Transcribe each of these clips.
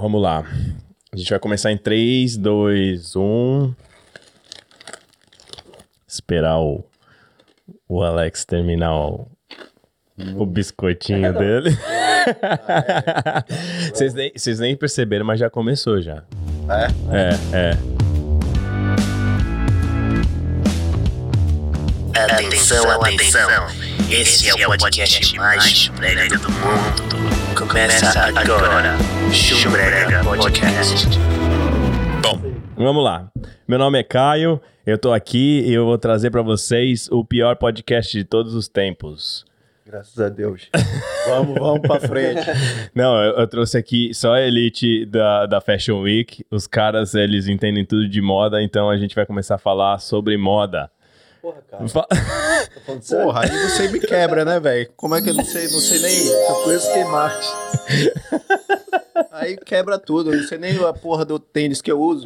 vamos lá. A gente vai começar em 3, 2, 1. Esperar o, o Alex terminar o, o biscoitinho dele. Vocês nem, vocês nem perceberam, mas já começou já. É? É, é. Atenção, atenção. Esse é o podcast mais chumbrega do mundo. Começa agora. Chumbrega Podcast. Vamos lá. Meu nome é Caio, eu tô aqui e eu vou trazer pra vocês o pior podcast de todos os tempos. Graças a Deus. vamos, vamos pra frente. Não, eu, eu trouxe aqui só a elite da, da Fashion Week. Os caras, eles entendem tudo de moda, então a gente vai começar a falar sobre moda. Porra, cara. Fa-. Porra, aí você me quebra, né, velho? Como é que eu não sei, não sei nem. Só conheço queimarte. Aí quebra tudo. Eu não sei nem a porra do tênis que eu uso.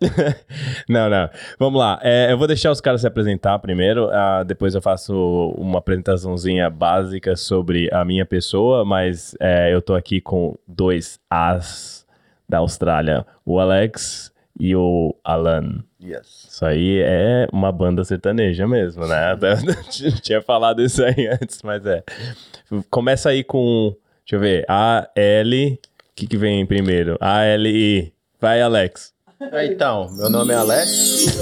não, não. Vamos lá. É, eu vou deixar os caras se apresentar primeiro. ah, depois eu faço uma apresentaçãozinha básica sobre a minha pessoa, mas é, eu tô aqui com dois As da Austrália: o Alex e o Alan. Yes. Isso aí é uma banda sertaneja mesmo, né? Eu tinha falado isso aí antes, mas é. Começa aí com, deixa eu ver, A, L, que, que vem primeiro? A, L, I. Vai, Alex. Então, meu nome é Alex.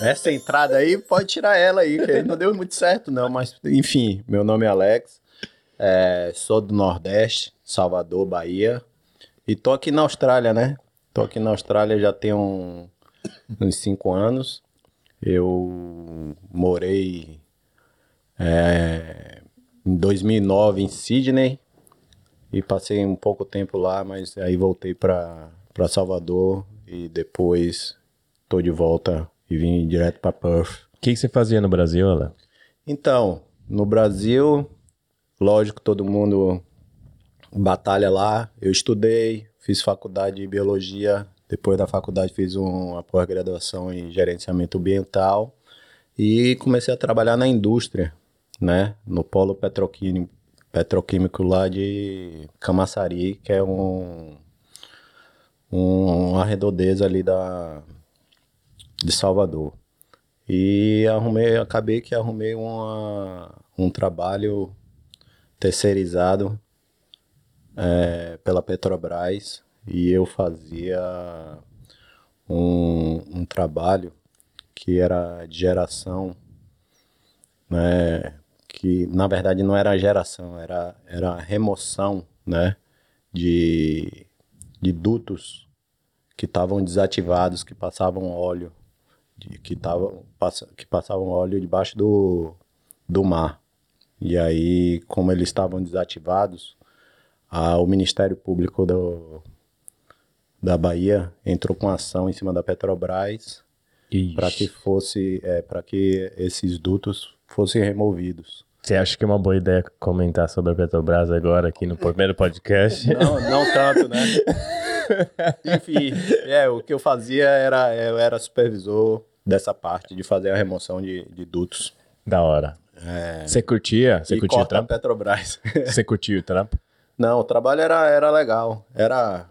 Essa entrada aí, pode tirar ela aí, que não deu muito certo, não. Mas, enfim, meu nome é Alex. É, sou do Nordeste, Salvador, Bahia. E tô aqui na Austrália, né? Tô aqui na Austrália já tem um- uns cinco anos. Eu morei é, em 2009 em Sydney e passei um pouco tempo lá, mas aí voltei para Salvador e depois tô de volta e vim direto para Perth. O que, que você fazia no Brasil, Alan? Então, no Brasil, lógico, todo mundo batalha lá. Eu estudei, fiz faculdade de biologia. Depois da faculdade fiz um- uma pós-graduação em gerenciamento ambiental e comecei a trabalhar na indústria, né? No polo petroquímico, petroquímico lá de Camaçari, que é um, um uma redondeza ali da de Salvador. E arrumei, acabei que arrumei uma, um trabalho terceirizado é, pela Petrobras e eu fazia um, um trabalho que era de geração, né, que na verdade não era geração, era, era remoção né, de, de dutos que estavam desativados, que passavam óleo de- que, tavam, passa, que passavam óleo debaixo do, do mar. E aí, como eles estavam desativados, a- o Ministério Público do, da Bahia entrou com ação em cima da Petrobras para que fosse para que esses dutos fossem removidos. Você acha que é uma boa ideia comentar sobre a Petrobras agora aqui no primeiro podcast? Não, não tanto, né? Enfim, é, o que eu fazia era eu era supervisor dessa parte de fazer a remoção de, de dutos. Da hora. Você curtia? Você curtia o trampo? Petrobras. Você curtia o trampo? Não, o trabalho era, era legal. Era.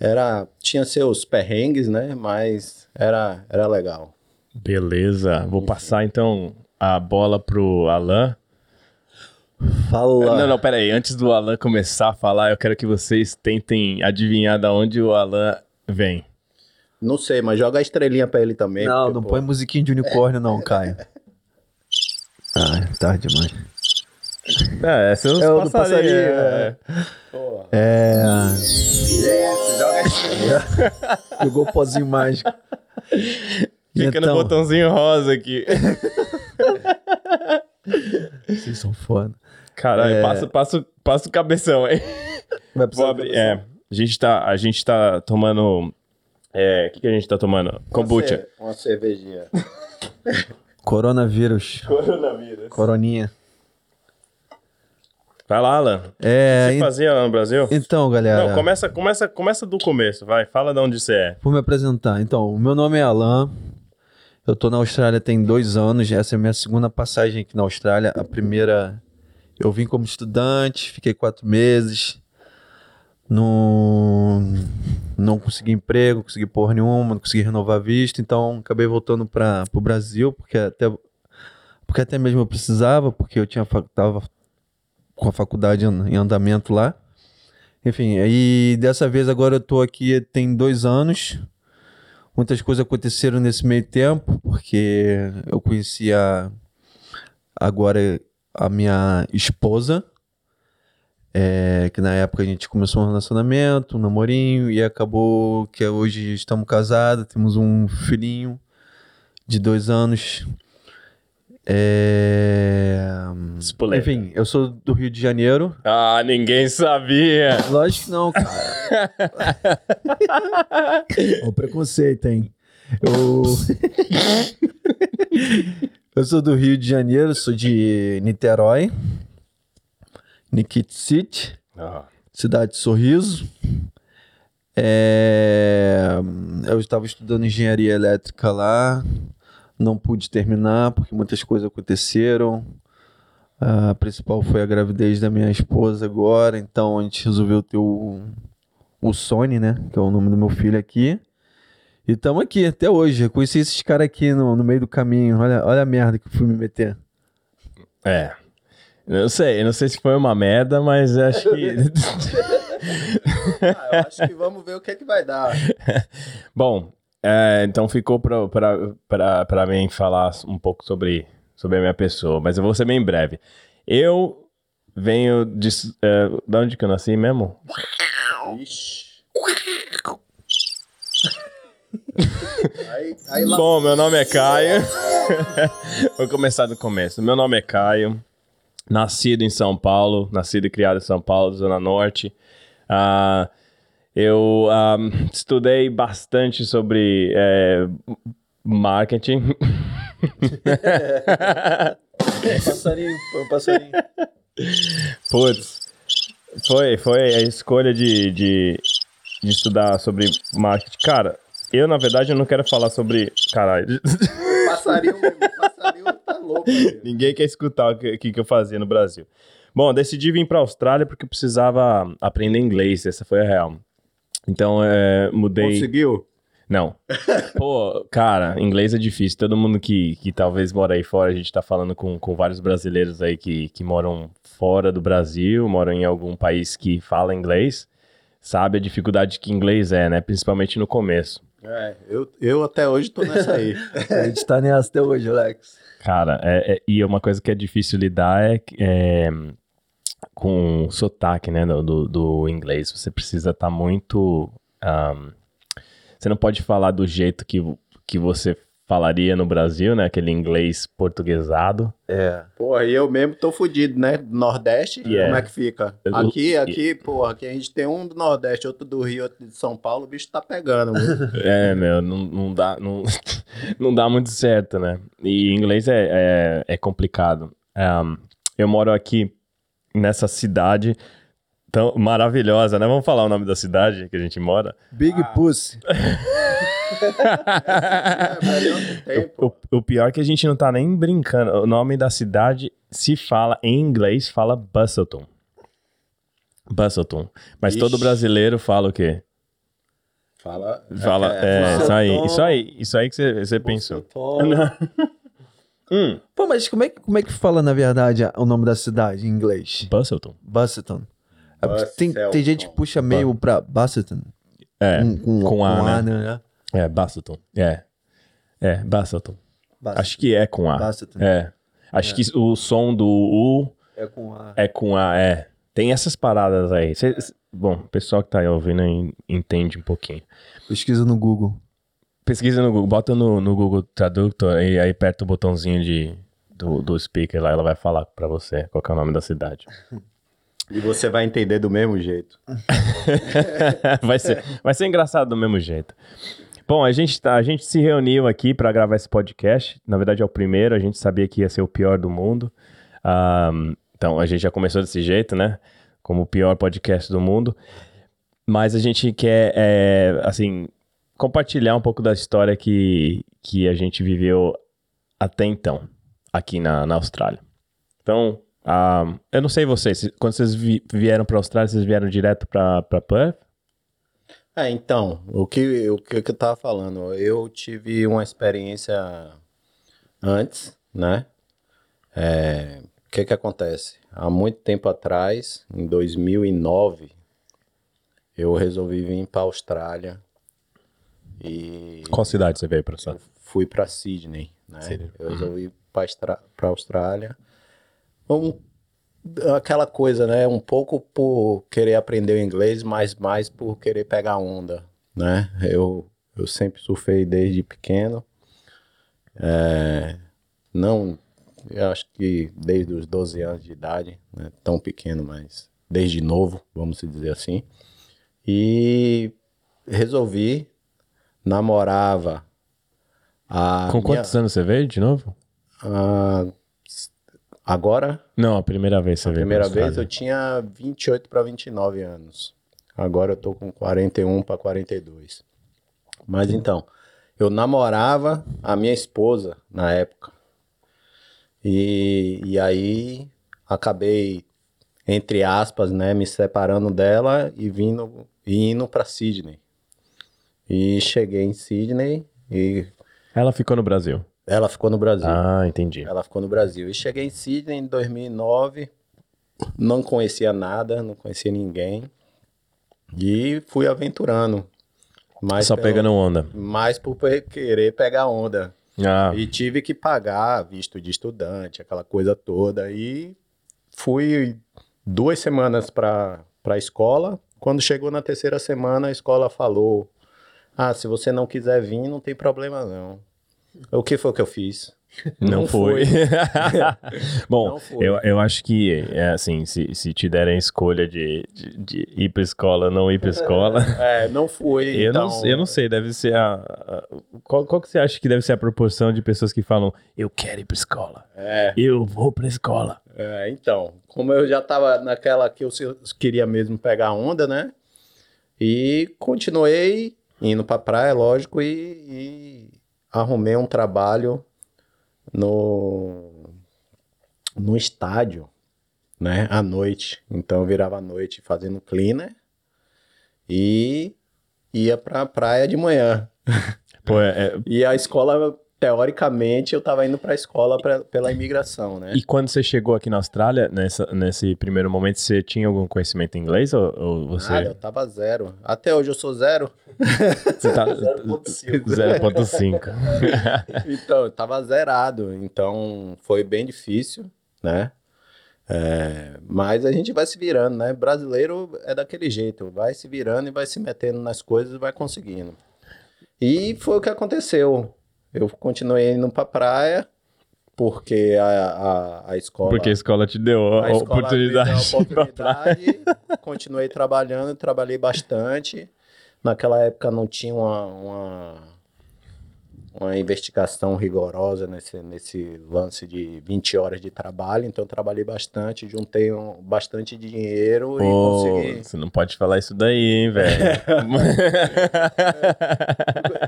Era. Tinha seus perrengues, né? Mas era, era legal. Beleza. Vou passar então a bola pro Alan. Fala. Não, não, pera aí. Antes do Alan começar a falar, eu quero que vocês tentem adivinhar da onde o Alan vem. Não sei, mas joga a estrelinha pra ele também. Não, porque, não pô, põe musiquinha de unicórnio não, Caio. Ah, tarde demais. É, essa é os É passarinhos, passarinho, é. É... Joga estrelinha. Jogou o pozinho mágico. Fica no Então, botãozinho rosa aqui. Vocês são foda. Caralho, É. passa, passa, passa o cabeção aí. Vai precisar abrir. É, a gente tá, a gente tá tomando... É, o que, que a gente tá tomando? Kombucha. Uma cervejinha. Coronavírus. Coronavírus. Coroninha. Vai lá, Alan. É, Você en- fazia lá no Brasil? então, galera. Não, começa, começa, começa do começo, vai. Fala de onde você é. Vou me apresentar. Então, o meu nome é Alan. Eu tô na Austrália tem dois anos. Essa é a minha segunda passagem aqui na Austrália. A primeira, eu vim como estudante, fiquei quatro meses. Não, não consegui emprego, não consegui porra nenhuma, não consegui renovar visto, então acabei voltando para o Brasil, porque até, porque até mesmo eu precisava, porque eu tinha tava com a faculdade em andamento lá. Enfim, aí dessa vez agora eu tô aqui tem dois anos. Muitas coisas aconteceram nesse meio tempo, porque eu conheci a, agora a minha esposa, é, que na época a gente começou um relacionamento, um namorinho, e acabou que hoje estamos casados, temos um filhinho de dois anos. É, Espoleta. Enfim, eu sou do Rio de Janeiro. Ah, ninguém sabia. Lógico que não, cara. o preconceito, hein? Eu... eu sou do Rio de Janeiro, sou de Niterói, Nikit City, Ah, cidade de Sorriso. É, Eu estava estudando engenharia elétrica lá, não pude terminar porque muitas coisas aconteceram. A principal foi a gravidez da minha esposa agora, então a gente resolveu ter o, o Sony, né? Que é o nome do meu filho aqui. E estamos aqui até hoje. Eu conheci esses caras aqui no, no meio do caminho. Olha, olha a merda que eu fui me meter. É. Eu não sei, eu não sei se foi uma merda, mas acho que. Ah, eu acho que vamos ver o que é que vai dar. Bom, é, então ficou pra mim falar um pouco sobre, sobre a minha pessoa, mas eu vou ser bem breve. Eu venho de. é, de onde que eu nasci mesmo? Bom, meu nome é Caio. Vou começar do começo. Meu nome é Caio. Nascido em São Paulo, nascido e criado em São Paulo, Zona Norte. Ah, eu ah, estudei bastante sobre é, marketing. Passarinho, passarinho. Putz, foi, foi a escolha de, de, de estudar sobre marketing. Cara, eu, na verdade, eu não quero falar sobre. Caralho. Passarinho, passarinho tá louco. Ninguém quer escutar o que, que que eu fazia no Brasil. Bom, decidi vir para a Austrália porque eu precisava aprender inglês, essa foi a real. Então, é, mudei. Conseguiu? Não. Pô, cara, inglês é difícil. Todo mundo que, que talvez mora aí fora, a gente tá falando com, com vários brasileiros aí que, que moram fora do Brasil, moram em algum país que fala inglês, sabe a dificuldade que inglês é, né? Principalmente no começo. É, eu, eu até hoje tô nessa aí. A gente tá nessa até hoje, Alex. Cara, é, é- e uma coisa que é difícil lidar é, é com o sotaque, né, do, do, inglês. Você precisa estar muito... ahm, você não pode falar do jeito que, que você falaria no Brasil, né, aquele inglês portuguesado. É. Porra, e eu mesmo tô fudido, né? Nordeste, Yeah. como é que fica? Aqui, aqui, porra, aqui a gente tem um do Nordeste, outro do Rio, outro de São Paulo, o bicho tá pegando. mano. É, meu, não, não, dá, não, não dá muito certo, né? E inglês é, é, é complicado. Ahm, eu moro aqui nessa cidade tão maravilhosa, né? Vamos falar o nome da cidade que a gente mora? Big Pussy. é, pô. O, o pior é que a gente não tá nem brincando. O nome da cidade se fala em inglês, fala Busselton. Busselton. Mas todo Ixi. brasileiro fala o quê? Fala. Fala, é, fala- isso aí, isso aí, isso aí que você, você pensou. Hum, Pô, mas como é, que- como é que fala, na verdade, a- o nome da cidade em inglês? Busselton. Busseton. É porque tem, tem Busselton. gente que puxa meio pra Busseton. É, com, com, com A, né? né? é, Busselton. É, é, Busselton. Acho que é com A. Busselton. É. Acho que o som do U É com A. é com A, é. Tem essas paradas aí. Cê- cê- bom, o pessoal que tá aí ouvindo en- entende um pouquinho. Pesquisa no Google. Pesquisa no Google, bota no, no Google Traductor e aí aperta o botãozinho de, do, do speaker lá, ela vai falar pra você qual que é o nome da cidade. E você vai entender do mesmo jeito. vai, ser, vai ser engraçado do mesmo jeito. Bom, a gente, tá, a gente se reuniu aqui pra gravar esse podcast. Na verdade, é o primeiro. A gente sabia que ia ser o pior do mundo. Ahm, então, a gente já começou desse jeito, né? Como o pior podcast do mundo. Mas a gente quer, é, assim, compartilhar um pouco da história que, que a gente viveu até então, aqui na, na Austrália. Então, eu não sei vocês, quando vocês vi- vieram pra Austrália, vocês vieram direto pra Perth? É, então, o que, o que eu tava falando, eu tive uma experiência antes, né? É, o que que acontece? Há muito tempo atrás, em 2009, eu resolvi vir para Austrália e Qual cidade você veio pra Austrália? fui para Sydney, né? Sydney. Eu resolvi para para Austrália. Um, aquela coisa, né? Um pouco por querer aprender o inglês, mas mais por querer pegar onda, né? Eu, eu sempre surfei desde pequeno. É, não, eu acho que desde os 12 anos de idade, né? Tão pequeno, mas desde novo, vamos dizer assim. E resolvi, namorava a Com minha- quantos anos você veio de novo? ah, agora, Não, a primeira vez você veio primeira vez, eu tinha 28 para 29 anos. Agora eu tô com 41 para 42. Mas então, eu namorava a minha esposa na época. E, e aí acabei, entre aspas, né, me separando dela e vindo e indo para Sydney. E cheguei em Sydney e Ela ficou no Brasil. ela ficou no Brasil. Ah, entendi. Ela ficou no Brasil. E cheguei em Sydney em 2009. Não conhecia nada, não conhecia ninguém. E fui aventurando. Mais Só pelo- pegando onda. Mais por querer pegar onda. Ah, E tive que pagar visto de estudante, aquela coisa toda. E fui duas semanas para a escola. Quando chegou na terceira semana, a escola falou: Ah, se você não quiser vir, não tem problema não. O que foi que eu fiz? não, não foi. Bom, Não foi. Eu, eu acho que, é assim, se, se te derem a escolha de, de, de ir pra escola ou não ir pra escola, É, não fui. eu, então... não, eu não sei, deve ser a... a- qual, qual que você acha que deve ser a proporção de pessoas que falam, eu quero ir pra escola, É, eu vou pra escola. é, então, como eu já tava naquela que eu queria mesmo pegar onda, né? E continuei indo pra praia, lógico, e, e arrumei um trabalho no, no estádio, né? À noite. Então eu virava à noite fazendo cleaner e ia pra praia de manhã. Pô, é- é- E a escola, teoricamente, eu tava indo pra escola pra- pela imigração, né? E quando você chegou aqui na Austrália, nessa, nesse primeiro momento, você tinha algum conhecimento em inglês ou, ou você... Nada, eu tava zero. Até hoje eu sou zero. você tá... 0.5. 0.5. Então, eu tava zerado. Então, foi bem difícil, né? É, mas a gente vai se virando, né? Brasileiro é daquele jeito. Vai se virando e vai se metendo nas coisas e vai conseguindo. E foi o que aconteceu. Eu continuei indo pra praia, porque a, a, a escola... Porque a escola te deu a, A oportunidade. deu a oportunidade, continuei trabalhando, trabalhei bastante. Naquela época não tinha uma, uma, uma investigação rigorosa nesse, nesse lance de 20 horas de trabalho, então eu trabalhei bastante, juntei um, bastante dinheiro e consegui. você não pode falar isso daí, hein, velho?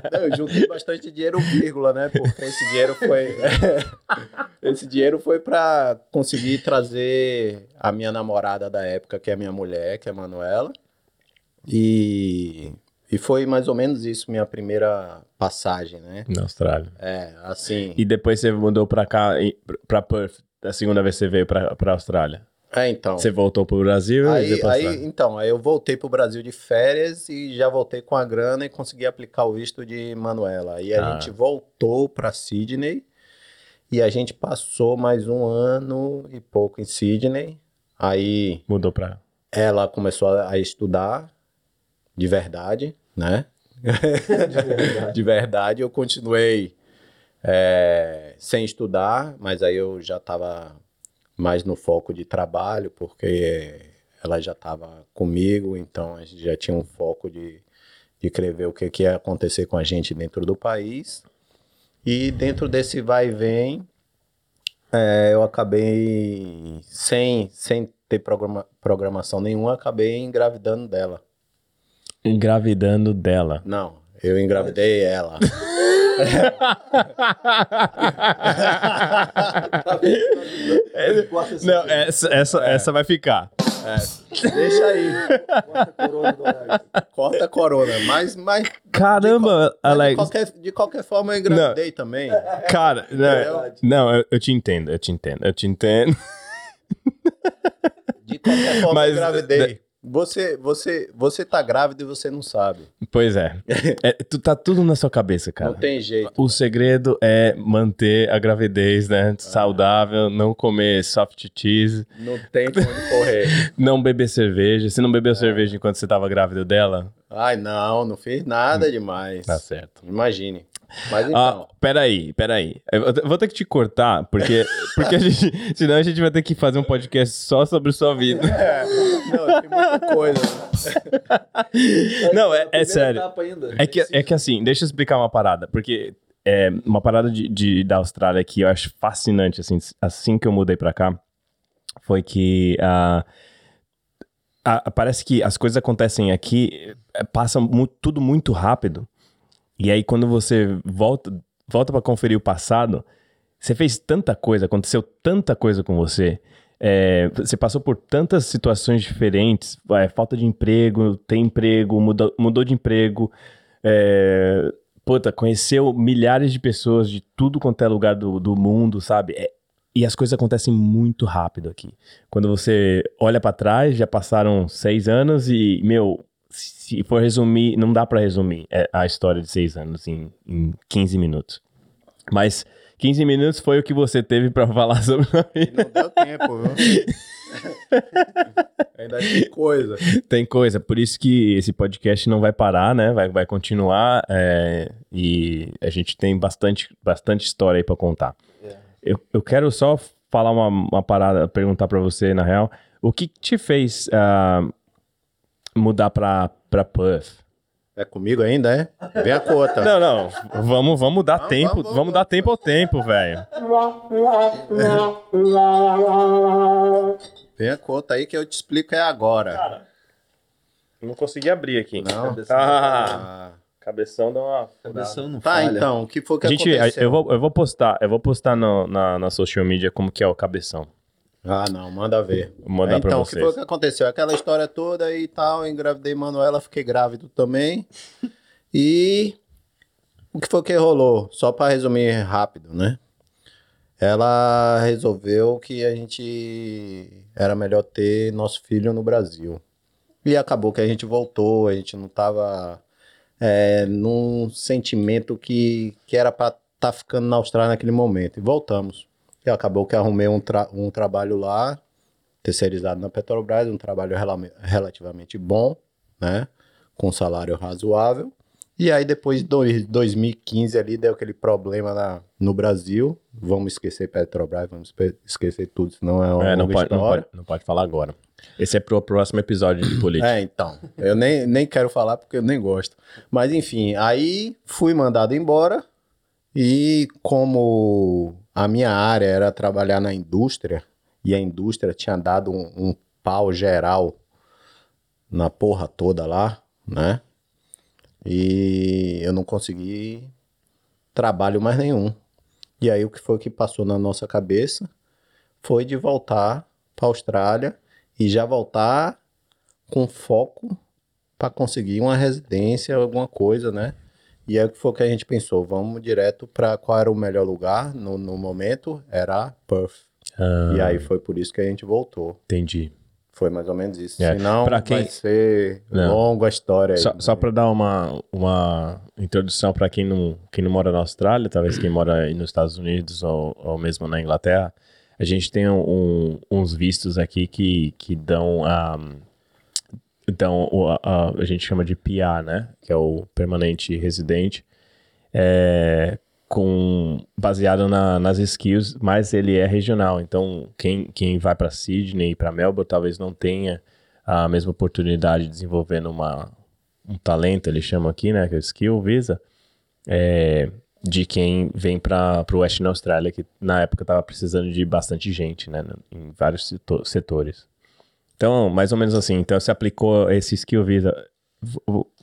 Eu juntei bastante dinheiro, vírgula, né? Porque esse dinheiro foi. esse dinheiro foi para conseguir trazer a minha namorada da época, que é a minha mulher, que é a Manuela. E, e foi mais ou menos isso, minha primeira passagem, né? Na Austrália. É, assim. E depois você mudou pra cá, pra Perth, a segunda vez que você veio pra, pra Austrália. É, então. Você voltou pro Brasil e Aí, pra aí, então, aí eu voltei pro Brasil de férias e já voltei com a grana e consegui aplicar o visto de Manuela. Aí a Ah. gente voltou para Sydney e a gente passou mais um ano e pouco em Sydney. Aí Mudou pra... ela começou a estudar de verdade, né? de verdade. Eu continuei é, sem estudar, mas aí eu já estava mais no foco de trabalho, porque ela já estava comigo, então a gente já tinha um foco de, de querer ver o que, que ia acontecer com a gente dentro do país. E dentro desse vai e vem, é, eu acabei sem, sem ter programa, programação nenhuma, acabei engravidando dela. Engravidando dela. Não, eu engravidei ela. Não, essa, essa, essa vai ficar. Deixa aí. Corta a corona, do Alex. Corta a corona. Mas, mas Caramba, mas de, Alex. qualquer, de qualquer forma eu engravidei também. Cara, não, não eu, eu te entendo, eu te entendo, eu te entendo. De qualquer forma Mas- eu engravidei. Você, você, você tá grávido e você não sabe. Pois é. É, tu tá tudo na sua cabeça, cara. Não tem jeito. O segredo é manter a gravidez, né? Saudável, não comer soft cheese, Não tem onde correr. não beber cerveja. Você não bebeu cerveja enquanto você tava grávida dela? Ai, não, não fiz nada demais. Tá certo. Imagine. Mas Ah, então. peraí, peraí. Eu vou ter que te cortar, porque, porque a gente, senão a gente vai ter que fazer um podcast só sobre sua vida. É, não, tem muita coisa. Não, é, é sério. É que, é que assim, deixa eu explicar uma parada, porque é uma parada de, de- da Austrália que eu acho fascinante, assim, assim que eu mudei pra cá, foi que ah, ah, parece que as coisas acontecem aqui, eh, passa mu- tudo muito rápido, e aí quando você volta, volta para conferir o passado, você fez tanta coisa, aconteceu tanta coisa com você, é, você passou por tantas situações diferentes, é, falta de emprego, tem emprego, mudou, mudou de emprego, é, puta, conheceu milhares de pessoas de tudo quanto é lugar do, do mundo, sabe? É- e as coisas acontecem muito rápido aqui. Quando você olha pra trás, já passaram seis anos e, meu, se for resumir, não dá pra resumir é, a história de seis anos em, em 15 minutos. Mas 15 minutos foi o que você teve pra falar sobre a vida. Não deu tempo, viu? Ainda tem coisa. Tem coisa, por isso que esse podcast não vai parar, né? Vai, vai continuar é, e a gente tem bastante, bastante história aí pra contar. Eu, eu quero só falar uma, uma parada, perguntar pra você, na real, o que te fez ah, mudar pra, pra Perth? É comigo ainda, é? Vem a conta. Não, não, vamos, vamos dar Vamos, tempo, vamos, vamos, vamos. dar tempo ao tempo, velho. Vem a conta aí que eu te explico é agora. Não consegui abrir aqui. Não? Ah. cabeção dá uma... Cabeção não Tá, falha. então, o que foi que Gente, aconteceu? eu vou, eu vou postar, eu vou postar no- na, na social media como que é o cabeção. Ah, não, manda ver. Vou mandar É, pra então, o que vocês. foi que aconteceu? Aquela história toda e tal, engravidei Manuela, fiquei grávido também. E o que foi que rolou? Só pra resumir rápido, né? Ela resolveu que a gente era melhor ter nosso filho no Brasil. E acabou que a gente voltou, a gente não tava é, num sentimento que, que era pra estar ficando na Austrália naquele momento. E voltamos. E acabou que arrumei um, tra- um trabalho lá, terceirizado na Petrobras, um trabalho rela- relativamente bom, né? Com salário razoável. E aí depois de dois- 2015 ali deu aquele problema na, no Brasil. Vamos esquecer Petrobras, vamos esquecer tudo, senão é uma É, não pode, não, pode, não pode falar agora. Esse é pro próximo episódio de política. É, então. Eu nem, nem quero falar porque eu nem gosto. Mas enfim, aí fui mandado embora. E como a minha área era trabalhar na indústria, e a indústria tinha dado um, um pau geral na porra toda lá, né? E eu não consegui trabalho mais nenhum. E aí o que foi que passou na nossa cabeça foi de voltar para Austrália e já voltar com foco para conseguir uma residência, alguma coisa, né? E aí o que foi que a gente pensou? Vamos direto para qual era o melhor lugar no, no momento? Era Perth. Ah, E aí foi por isso que a gente voltou. Entendi. Foi mais ou menos isso. É, Senão pra quem- vai ser Não. longa a história. aí. Só, só para dar uma, uma introdução para quem não, quem não mora na Austrália, talvez quem mora aí nos Estados Unidos ou, ou mesmo na Inglaterra, a gente tem um- uns vistos aqui que, que dão a. Então, o- a, a- gente chama de PR, né? Que é o permanente residente, é, com, baseado na- nas skills, mas ele é regional. Então, quem, quem vai para Sydney e para Melbourne talvez não tenha a mesma oportunidade de desenvolver numa, um talento, eles chamam aqui, né? Que é o skill visa, é, de quem vem para o Western Austrália, que na época estava precisando de bastante gente, né? Em vários seto- setores. Então, mais ou menos assim. Então, você aplicou esse skill visa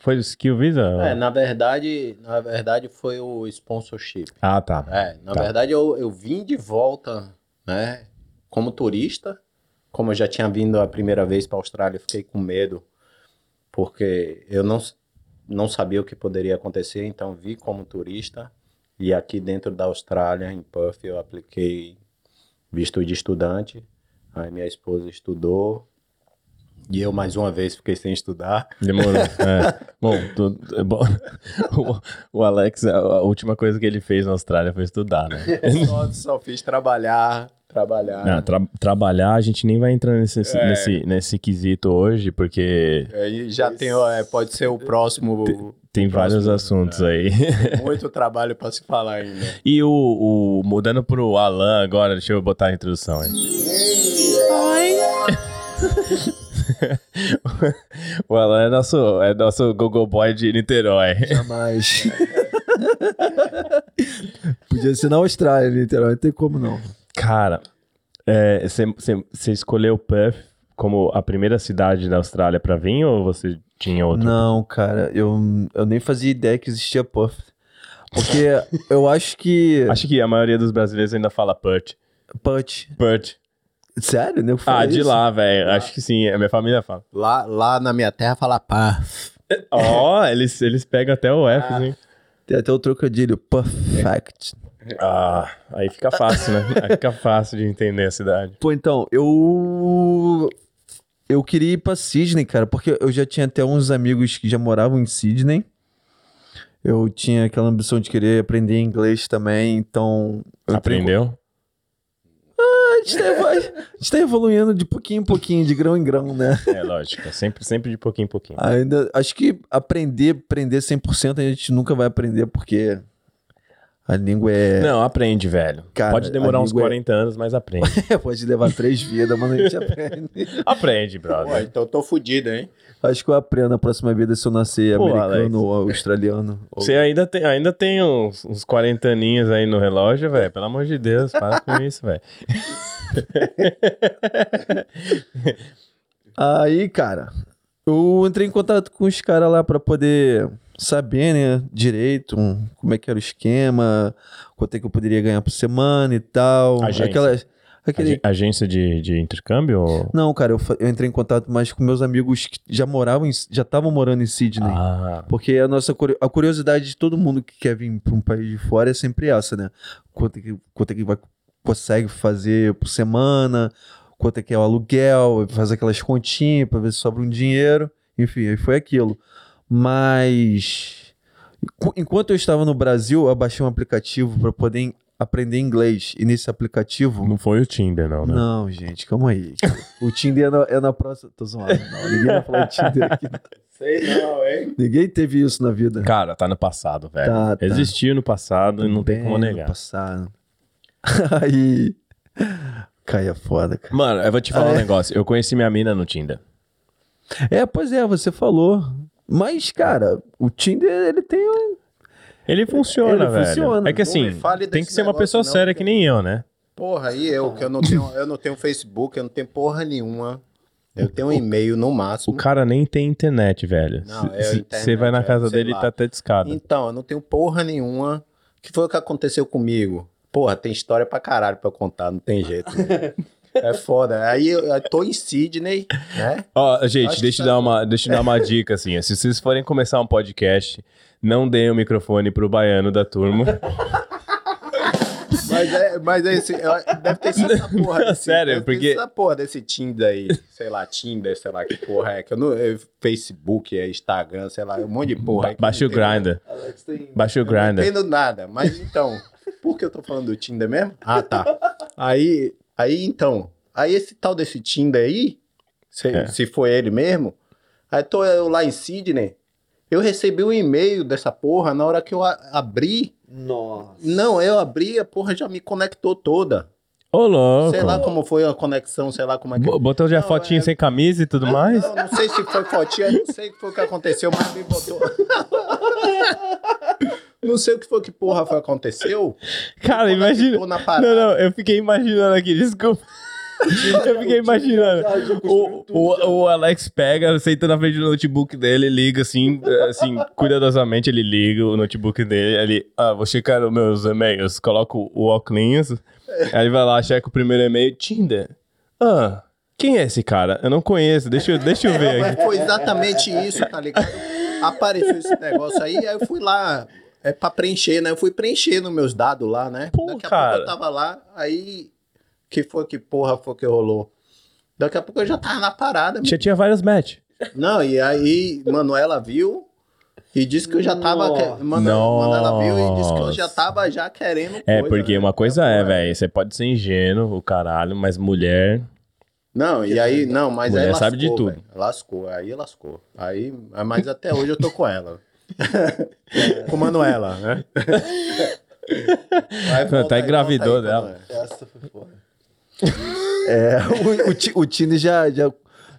Foi o Skill Visa? É, na verdade, na verdade foi o sponsorship. Ah, tá. É, na Tá. verdade eu, eu vim de volta, né, como turista. Como eu já tinha vindo a primeira vez para a Austrália, eu fiquei com medo, porque eu não, não sabia o que poderia acontecer, então vi como turista. E aqui dentro da Austrália, em Perth, eu apliquei visto de estudante. Aí minha esposa estudou. E eu, mais uma vez, fiquei sem estudar. Demorou. É. Bom, tu- é bom. O, o Alex, a, a última coisa que ele fez na Austrália foi estudar, né? só, só fiz trabalhar, trabalhar. Não, tra- trabalhar, a gente nem vai entrar nesse, É. nesse, nesse quesito hoje, porque Aí já tem, é, pode ser o próximo. tem o vários próximo, assuntos é. aí. Tem muito trabalho para se falar ainda. E o, o mudando pro Alan agora, deixa eu botar a introdução aí. O Alan é nosso, é nosso Google Boy de Niterói. Jamais. Podia ser na Austrália, literalmente. Não tem como não. Cara, você escolheu Perth como a primeira cidade da Austrália pra vir ou você tinha outra? Não, cara, eu, eu nem fazia ideia que existia Puff. Porque eu acho que. Acho que a maioria dos brasileiros ainda fala Perth. Put. Perth. Sério? Nego Ah, de isso? lá, velho. Acho que sim. A minha família fala. Lá, lá na minha terra fala pá. Ó, eles, eles pegam até o F, assim. Tem até o trocadilho. Perfect. Ah, aí fica fácil, né? Aí fica fácil de entender a cidade. Pô, então, eu. Eu queria ir pra Sydney, cara, porque eu já tinha até uns amigos que já moravam em Sydney. Eu tinha aquela ambição de querer aprender inglês também, então. Aprendeu? A gente, tá a gente tá evoluindo de pouquinho em pouquinho, de grão em grão, né? É, lógico. Sempre, sempre de pouquinho em pouquinho. Ainda, acho que aprender, aprender 100% a gente nunca vai aprender, porque a língua é. Não, aprende, velho. Cara, Pode demorar uns língua é- 40 anos, mas aprende. Pode levar três vidas, mas a gente aprende. aprende, Pô, brother. então eu tô fudido, hein? Acho que eu aprendo na próxima vida se eu nascer Pô, americano Alex. ou australiano. ou- Você ainda tem, ainda tem uns, uns 40 aninhos aí no relógio, velho. Pelo amor de Deus, para com isso, velho. Aí, cara, eu entrei em contato com os caras lá pra poder saber, né, direito como é que era o esquema, quanto é que eu poderia ganhar por semana e tal. Agência. Aquelas, aquele... Ag- Agência de, de intercâmbio? Ou... Não, cara, eu, eu entrei em contato mais com meus amigos que já moravam, em, já estavam morando em Sydney. Ah, Porque a nossa a curiosidade de todo mundo que quer vir para um país de fora é sempre essa, né? Quanto é que, quanto é que vai, consegue fazer por semana, quanto é que é o aluguel, faz aquelas continhas para ver se sobra um dinheiro. Enfim, aí foi aquilo. Mas enqu- enquanto eu estava no Brasil, eu baixei um aplicativo para poder aprender inglês. E nesse aplicativo. não foi o Tinder, não, né? Não, gente, calma aí. O Tinder é na, é na próxima. Tô zoando, não. Ninguém vai falar de Tinder aqui. Sei não, hein? Ninguém teve isso na vida. Cara, tá no passado, velho. Tá, tá. Existiu no passado e não tem como no negar. Passado. Aí. Caia foda, cara. Mano, eu vou te falar Ah, um é? negócio. Eu conheci minha mina no Tinder. É, pois é, você falou. Mas, cara, o Tinder, ele tem um. Ele funciona, Ele velho. funciona. É que assim, tem que ser uma pessoa não, séria porque- que nem eu, né? Porra, e eu, que eu não tenho, eu não tenho Facebook, eu não tenho porra nenhuma. Eu tenho um e-mail no O máximo. cara nem tem internet, velho. Não, é Você internet, vai na é casa dele e tá até discado. Então, eu não tenho porra nenhuma. O que foi o que aconteceu comigo? Porra, tem história pra caralho pra eu contar, não tem jeito. é foda. Aí eu, eu tô em Sydney, né? Ó, gente, Acho deixa eu, tá- dar uma, deixa eu dar uma dica, assim. Se vocês forem começar um podcast, não deem o microfone pro baiano da turma. Mas é, mas é esse, eu- deve ter sido essa porra desse, Sério, deve ter porque- sido essa porra desse Tinder aí, sei lá, Tinder, sei lá que porra é, que eu não, é Facebook, é Instagram, sei lá, um monte de porra. eu Baixa o Grindr. Baixa o Eu não Grindr. entendo nada, mas então, por que eu tô falando do Tinder mesmo? Ah, tá. Aí, aí então, aí esse tal desse Tinder aí, se, É. se foi ele mesmo, aí tô eu lá em Sydney, eu recebi um e-mail dessa porra na hora que eu a- abri. Nossa. Não, eu abri, a porra já me conectou toda. Ô, louco. Sei lá como foi a conexão, sei lá como é que. Bo- Botou já Não, fotinho é- sem camisa e tudo mais? Não, não sei se foi fotinha, não sei o que foi que aconteceu, mas me botou. não sei o que foi que porra foi aconteceu. Cara, imagina. Não, não, eu fiquei imaginando aqui, desculpa. Eu fiquei imaginando. O, o, o Alex pega, senta na frente do notebook dele, liga assim, eh, assim, cuidadosamente ele liga o notebook dele, ele, ah, vou checar os meus e-mails, coloca o óculos, aí ele vai lá, checa o primeiro e-mail, Tinder. Ah, quem é esse cara? Eu não conheço, deixa eu, deixa eu ver Mas aqui. foi exatamente isso, tá ligado? Apareceu esse negócio aí, aí eu fui lá, é pra preencher, né? Eu fui preenchendo meus dados lá, né? Pô, Daqui a cara. pouco eu tava lá, aí. Que foi que porra foi que rolou? Daqui a pouco eu já tava na parada. Já tinha vários match. Não, e aí Manuela viu e disse que eu já tava. que- Manu- Manuela viu e disse que eu já tava já querendo. É, coisa, porque né? uma coisa é, velho, você pode ser ingênuo, o caralho, mas mulher. Não, e aí, não, mas Mulher aí lascou, sabe de tudo. velho. Lascou, aí lascou. Aí, mas até hoje eu tô com ela. com Manuela, né? Até volta aí, engravidou dela. Essa foi foda. É, o, o, o Tini já, já,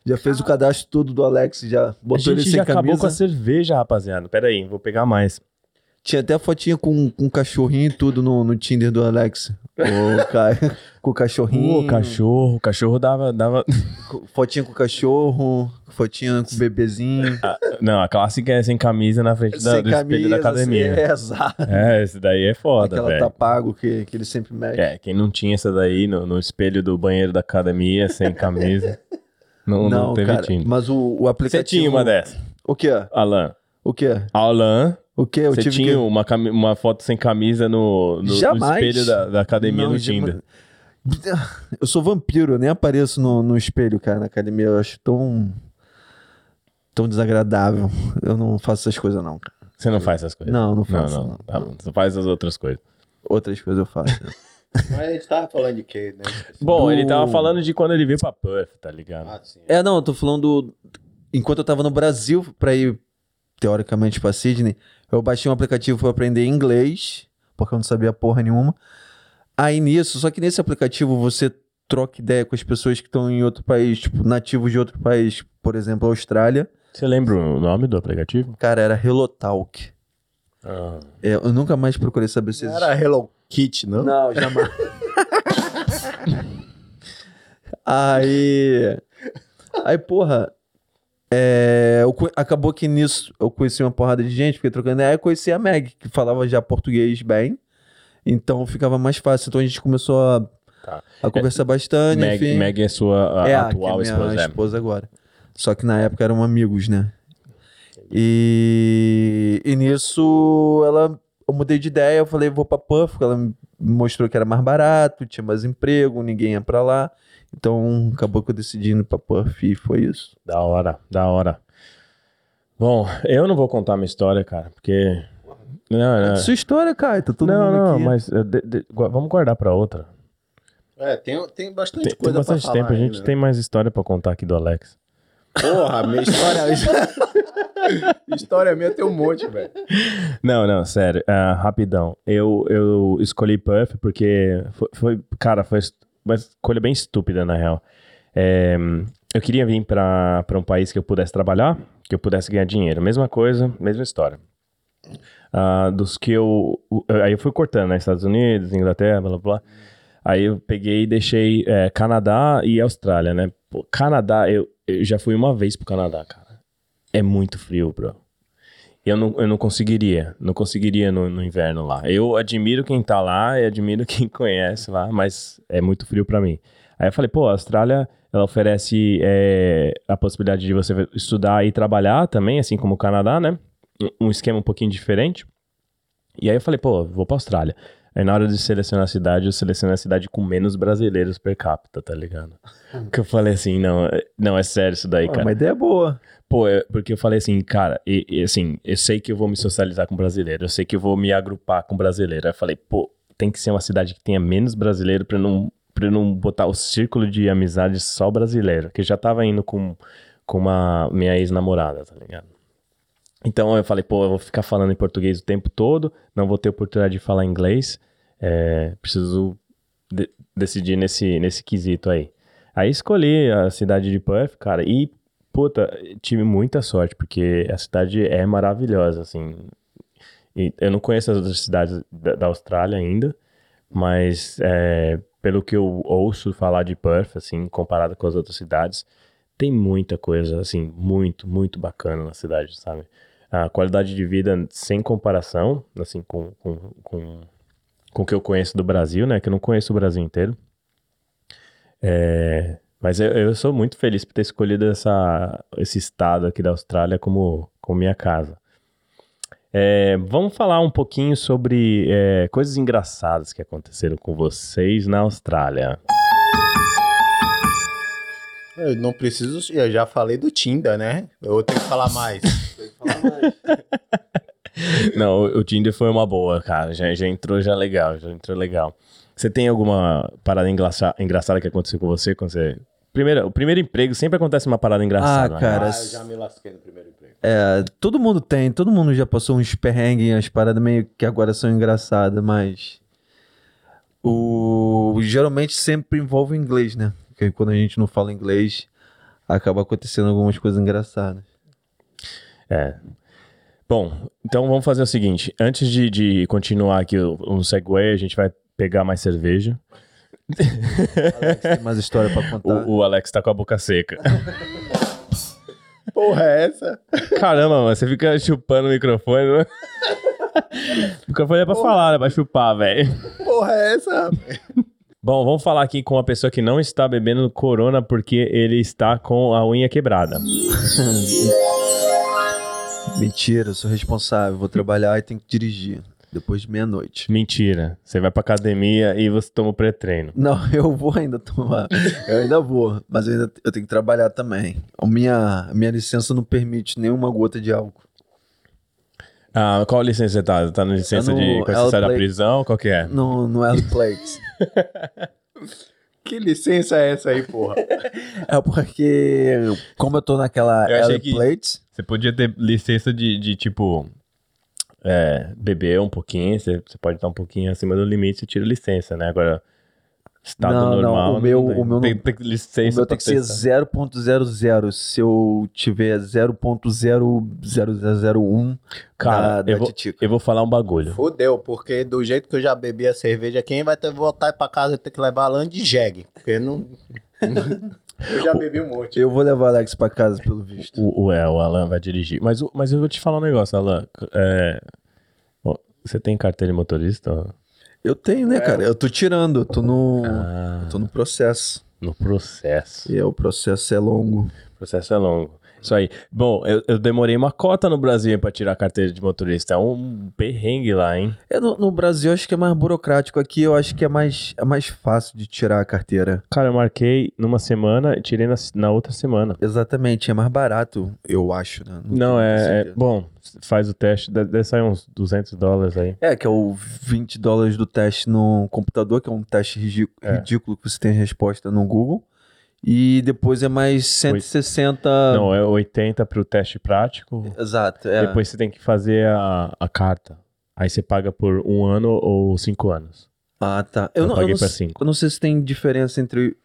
já fez o cadastro todo do Alex, já A botou ele gente sem já acabou camisa. com a cerveja, rapaziada. Pera aí, vou pegar mais. Tinha até fotinha com, com cachorrinho e tudo no, no Tinder do Alex. O Caio, com o cachorrinho. Ô, cachorro, o cachorro dava, dava... Fotinha com o cachorro, fotinha com o bebezinho. Não, a clássica é sem camisa na frente da, sem do espelho da academia. assim, é, exato. É, esse daí é foda, Aquela velho. tá pago que, que ele sempre mete. É, quem não tinha essa daí no, no espelho do banheiro da academia, sem camisa, não, não, Não, teve cara, Tinder. mas o, o Você aplicativo... tinha uma dessa, O quê? Alan. O quê? Alan, O quê? Eu você tive tinha que... uma, cami- uma foto sem camisa no, no- no Jamais. espelho da, da academia Não, no Tinder. Eu sou vampiro, eu nem apareço no, no espelho, cara, na academia. Eu acho tão. tão desagradável. Eu não faço essas coisas, não, cara. Você não faz essas coisas? Não, não Não, faço. não. não. Tá bom, você faz as outras coisas. Outras coisas eu faço. Mas a gente tava falando de quê, né? Bom, Do- ele tava falando de quando ele veio pra Puff, tá ligado? Ah, sim. é, não, eu tô falando. do- Enquanto eu tava no Brasil pra ir, teoricamente, pra Sydney, eu baixei um aplicativo pra aprender inglês, porque eu não sabia porra nenhuma. Aí nisso, só que nesse aplicativo você troca ideia com as pessoas que estão em outro país, tipo, nativos de outro país, por exemplo, Austrália. Você lembra o nome do aplicativo? Cara, era Hello Talk. Ah. É, eu nunca mais procurei saber se Não era Hello Kitty, não? Não, jamais. aí. Aí, porra. É, eu acabou que nisso eu conheci uma porrada de gente, fiquei trocando ideia, eu conheci a Meg, que falava já português bem. Então ficava mais fácil. Então a gente começou a, Tá. a conversar bastante. Meg, enfim. Meg é sua a- é, que atual é minha esposa. é. esposa agora. Só que na época eram amigos, né? E, e nisso ela eu mudei de ideia, eu falei, vou pra Puff, ela me mostrou que era mais barato, tinha mais emprego, ninguém ia pra lá. Então acabou que eu decidi ir pra Puff e foi isso. Da hora, da hora. Bom, eu não vou contar minha história, cara, porque. Não, não. Sua história, cara, tá todo É. não, mundo não, aqui. mas eh, de- de- vamos guardar pra outra. É, tem, tem bastante Tem, tem coisa bastante pra falar tempo, a gente ainda, tem mais história pra contar aqui do Alex. né? Porra, minha história... história minha tem um monte, velho. Não, não, sério, ah, rapidão. Eu, eu escolhi Puff porque foi, foi- cara, foi uma escolha bem estúpida, na real. É, eu queria vir pra um país que eu pudesse trabalhar, que eu pudesse ganhar dinheiro. Mesma coisa, mesma história. Ah, dos que eu. Aí eu fui cortando, né? Estados Unidos, Inglaterra, blá blá blá. Aí eu peguei e deixei é, Canadá e Austrália, né? Pô, Canadá, eu, eu já fui uma vez pro Canadá, cara. É muito frio, bro. Eu não, eu não conseguiria, não conseguiria no, no inverno lá. Eu admiro quem tá lá e admiro quem conhece lá, mas é muito frio pra mim. Aí eu falei, pô, a Austrália, ela oferece é, a possibilidade de você estudar e trabalhar também, assim como o Canadá, né? Um esquema um pouquinho diferente. E aí eu falei, pô, vou pra Austrália. Aí na hora de selecionar a cidade, eu selecionei a cidade com menos brasileiros per capita, tá ligado? Que eu falei assim, não, é- não, é sério isso daí, Ah, cara. uma ideia boa. Pô, é- porque eu falei assim, cara, e, e, assim, eu sei que eu vou me socializar com brasileiro, eu sei que eu vou me agrupar com brasileiro. Aí eu falei, pô, tem que ser uma cidade que tenha menos brasileiro pra eu não, pra não botar o círculo de amizade só brasileiro, que eu já tava indo com, com uma minha ex-namorada, tá ligado? Então eu falei, pô, eu vou ficar falando em português o tempo todo, não vou ter oportunidade de falar inglês, é, preciso de- decidir nesse, nesse quesito aí. Aí escolhi a cidade de Perth, cara, e, puta, tive muita sorte, porque a cidade é maravilhosa, assim. E eu não conheço as outras cidades da, da Austrália ainda, mas, é, pelo que eu ouço falar de Perth, assim, comparado com as outras cidades, tem muita coisa, assim, muito, muito bacana na cidade, sabe? A qualidade de vida sem comparação, assim, com, com, com, com o que eu conheço do Brasil, né? Que eu não conheço o Brasil inteiro. É, mas eu, eu sou muito feliz por ter escolhido essa, esse estado aqui da Austrália como, como minha casa. É, vamos falar um pouquinho sobre é, coisas engraçadas que aconteceram com vocês na Austrália. Eu não preciso, eu já falei do Tinder, né? Eu tenho que falar mais. Tenho que falar mais. Não, o Tinder foi uma boa, cara. Já, já entrou já legal, já entrou legal. Você tem alguma parada engraça- engraçada que aconteceu com você quando você... Primeiro, o primeiro emprego sempre acontece uma parada engraçada. Ah, né? cara, Ah, eu já me lasquei no primeiro emprego. É, todo mundo tem, todo mundo já passou uns perrengues, umas paradas meio que agora são engraçadas, mas. O. Geralmente sempre envolve o inglês, né? Porque quando a gente não fala inglês, acaba acontecendo algumas coisas engraçadas. É. Bom, então vamos fazer o seguinte. Antes de, de continuar aqui o- um segue, a gente vai pegar mais cerveja. Alex, tem mais história pra contar. O, o Alex tá com a boca seca. Porra, é essa? Caramba, mano, você fica chupando o microfone, né? O microfone é pra falar, né? Pra chupar, velho. Porra, é essa? Bom, vamos falar aqui com uma pessoa que não está bebendo corona porque ele está com a unha quebrada. Mentira, eu sou responsável, vou trabalhar e tenho que dirigir. Depois de meia-noite. Mentira. Você vai pra academia e você toma o pré-treino. Não, eu vou ainda tomar. Eu ainda vou, mas eu ainda eu tenho que trabalhar também. A minha, a minha licença não permite nenhuma gota de álcool. Ah, qual licença você tá? Tá na licença Tá de quando você sai da prisão? Qual que é? No, no L-Plate. Que licença é essa aí, porra? É porque, como eu tô naquela que- L-Plate, Você podia ter licença de, de tipo, é, beber um pouquinho, você, você pode estar um pouquinho acima do limite, você tira licença, né? Agora, estado Não, não, normal. o meu- tem, o meu tem, não- tem o licença meu pra tem que ser testar. 0.00. Se eu tiver 0.0001 Cara, da, da eu, vou, titica. eu vou falar um bagulho. Fudeu, porque do jeito que eu já bebi a cerveja, quem vai ter que voltar pra casa vai ter que levar a lã de jegue. Porque não. eu já bebi um monte. Eu vou levar o Alex pra casa, pelo visto. O, o, é, o Alan vai dirigir. Mas, mas eu vou te falar um negócio, Alan. É, você tem carteira de motorista? Eu tenho, né, cara? Eu tô tirando, eu tô no, Ah, eu tô no processo. no processo. E é, o processo é longo. O processo é longo. Isso aí. Bom, eu, eu demorei uma cota no Brasil pra tirar a carteira de motorista. É um perrengue lá, hein? É, no, no Brasil acho que é mais burocrático. Aqui eu acho que é mais, é mais fácil de tirar a carteira. Cara, eu marquei numa semana e tirei na, na outra semana. Exatamente, é mais barato, eu acho, né? Não, tenho é, é-. Bom, faz o teste, deve sair uns 200 dólares aí. É, que é o 20 dólares do teste no computador, que é um teste É. ridículo que você tem resposta no Google. E depois é mais 160. Não, é 80 pro teste prático. Exato, é. Depois você tem que fazer a, a carta. Aí você paga por um ano ou cinco anos. Ah, tá. Eu Eu, não, eu, paguei não, pra cinco. eu não sei se tem diferença entre.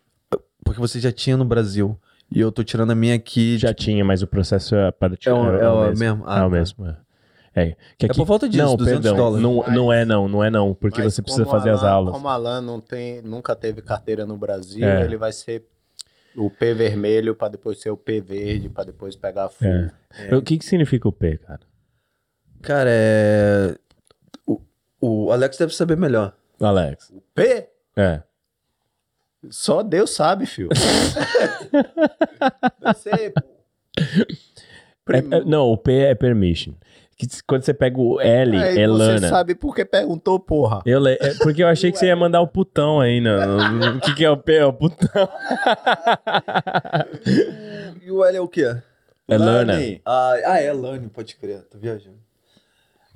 Porque você já tinha no Brasil. E eu tô tirando a minha aqui. Já tipo, tinha, mas o processo é para é, o, é o mesmo. Ah, é o tá. mesmo. É, é, que É por volta disso, não, 200 perdão, dólares. Não, não é não, não é não, porque Mas você precisa fazer as Alan- aulas. Como Alan não tem, nunca teve carteira no Brasil, É. ele vai ser o P vermelho pra depois ser o P verde, pra depois pegar full. É. O que, que significa o P, cara? Cara, é. O, o Alex deve saber melhor. Alex. P? É. Só Deus sabe, filho. Você, É- é- não, o P é permission. Que quando você pega o L, é você lana. sabe por que perguntou, porra. Eu le- é porque eu achei que você ia mandar o putão aí, não. O que, que é o P? É o putão. E o L é o quê? É lana. Lani. Ah, ah, é Lani, pode crer. Tô viajando.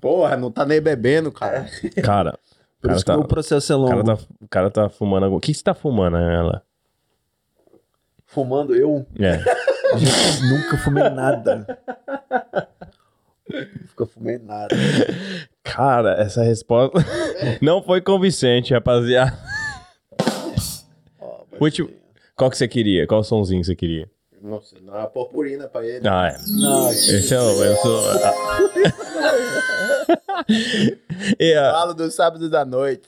Porra, não tá nem bebendo, cara. Cara, Por cara isso tá, que o processo é o longo. cara tá, o cara tá fumando. O que que você tá fumando, ela? Fumando eu? É. Gente, nunca fumei nada. Nunca fumei nada. Cara, essa resposta não foi convincente, rapaziada. Mas- Último- Qual que você queria? Qual sonzinho você queria? Nossa, não é uma purpurina pra ele. Ah, é. Não, Esse é o. Eu sou. ah. e, ah, Falo dos sábados da noite.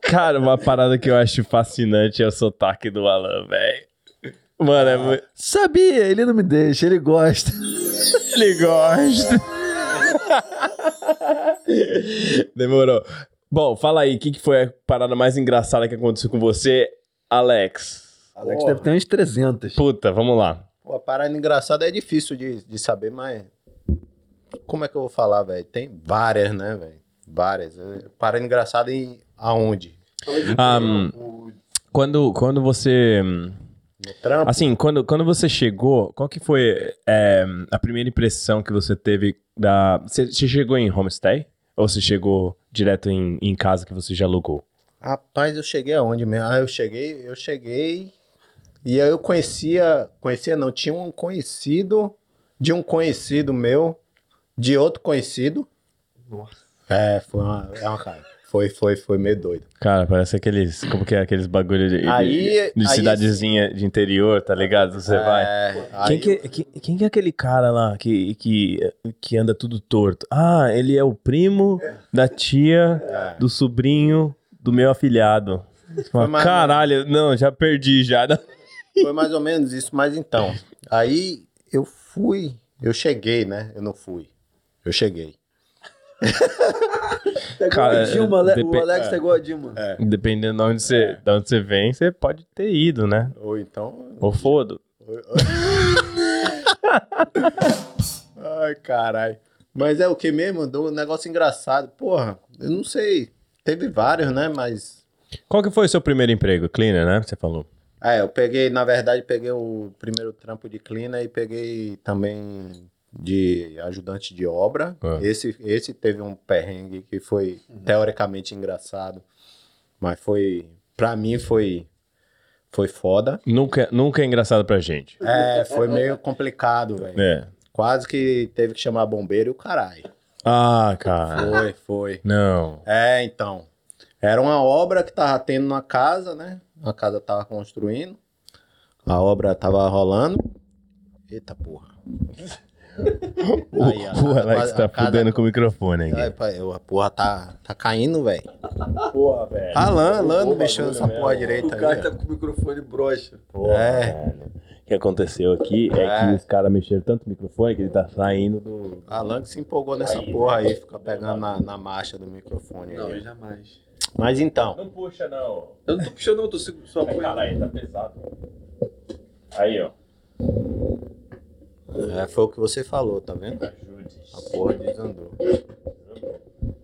Cara, uma parada que eu acho fascinante é o sotaque do Alan, velho. Mano, é muito... Sabia, ele não me deixa, ele gosta. Ele gosta. Demorou. Bom, fala aí, o que, que foi a parada mais engraçada que aconteceu com você, Alex? Alex Pô. deve ter uns 300. Puta, vamos lá. Pô, a parada engraçada é difícil de, de saber, mas. Como é que eu vou falar, velho? Tem várias, né, velho? Várias. Parada engraçada em aonde? Ah, hum, quando, quando você. Assim, quando, quando você chegou, qual que foi é, a primeira impressão que você teve da. Você, você chegou em homestay? Ou você chegou direto em, em casa que você já alugou? Rapaz, eu cheguei aonde mesmo? Ah, eu cheguei, eu cheguei. E aí eu conhecia. Conhecia não, tinha um conhecido de um conhecido meu, de outro conhecido. Nossa. É, foi uma. É uma cara. Foi, foi, foi meio doido. Cara, parece aqueles. Como que é? Aqueles bagulho de, de- Aí- de aí cidadezinha de interior, tá ligado? Você vai. É, Quem aí- que, é- quem, quem que é aquele cara lá que, que, que anda tudo torto? Ah, ele é o primo da tia, do sobrinho do meu afilhado. Fala, mais- Caralho, não, já perdi já. Foi mais ou menos isso, mas então. Aí eu fui, eu cheguei, né? Eu não fui. Eu cheguei. Tá igual Cara, a Dilma, Ale- depe- o Alex é. tá igual a Dilma. Dependendo de onde você, de onde você vem, você pode ter ido, né? Ou então. Ou foda. Ai, caralho. Mas é o que mesmo? Do negócio engraçado. Porra, eu não sei. Teve vários, né? Mas. Qual que foi o seu primeiro emprego? Cleaner, né? Você falou. É, eu peguei, na verdade, peguei o primeiro trampo de cleaner e peguei também de ajudante de obra. Ah. Esse, esse teve um perrengue que foi teoricamente engraçado, mas foi, pra mim foi, foi foda. Nunca, nunca é engraçado pra gente. É, foi meio complicado, velho. É. Quase que teve que chamar bombeiro e o caralho. Ah, cara. Foi, foi. Não. É, então. Era uma obra que tava tendo na casa, né? A casa tava construindo. A obra tava rolando. Eita porra. Aí, a- o a- Alex a tá casa- fudendo com o microfone Ai, aqui. pai, eu- a porra tá, tá caindo, velho. Porra, velho. Alan, Alan não mexeu nessa porra direita O cara aí. tá com o microfone broxa. É. O que aconteceu aqui é, É. que os caras mexeram tanto o microfone que ele tá saindo do. Alan que se empolgou nessa porra aí, fica pegando na, na marcha do microfone Não, aí. jamais. Mas então, Não puxa, não. Eu não tô puxando, não, tô só. Caralho, tá pesado. Aí, ó. É, foi o que você falou, tá vendo? A porra desandou.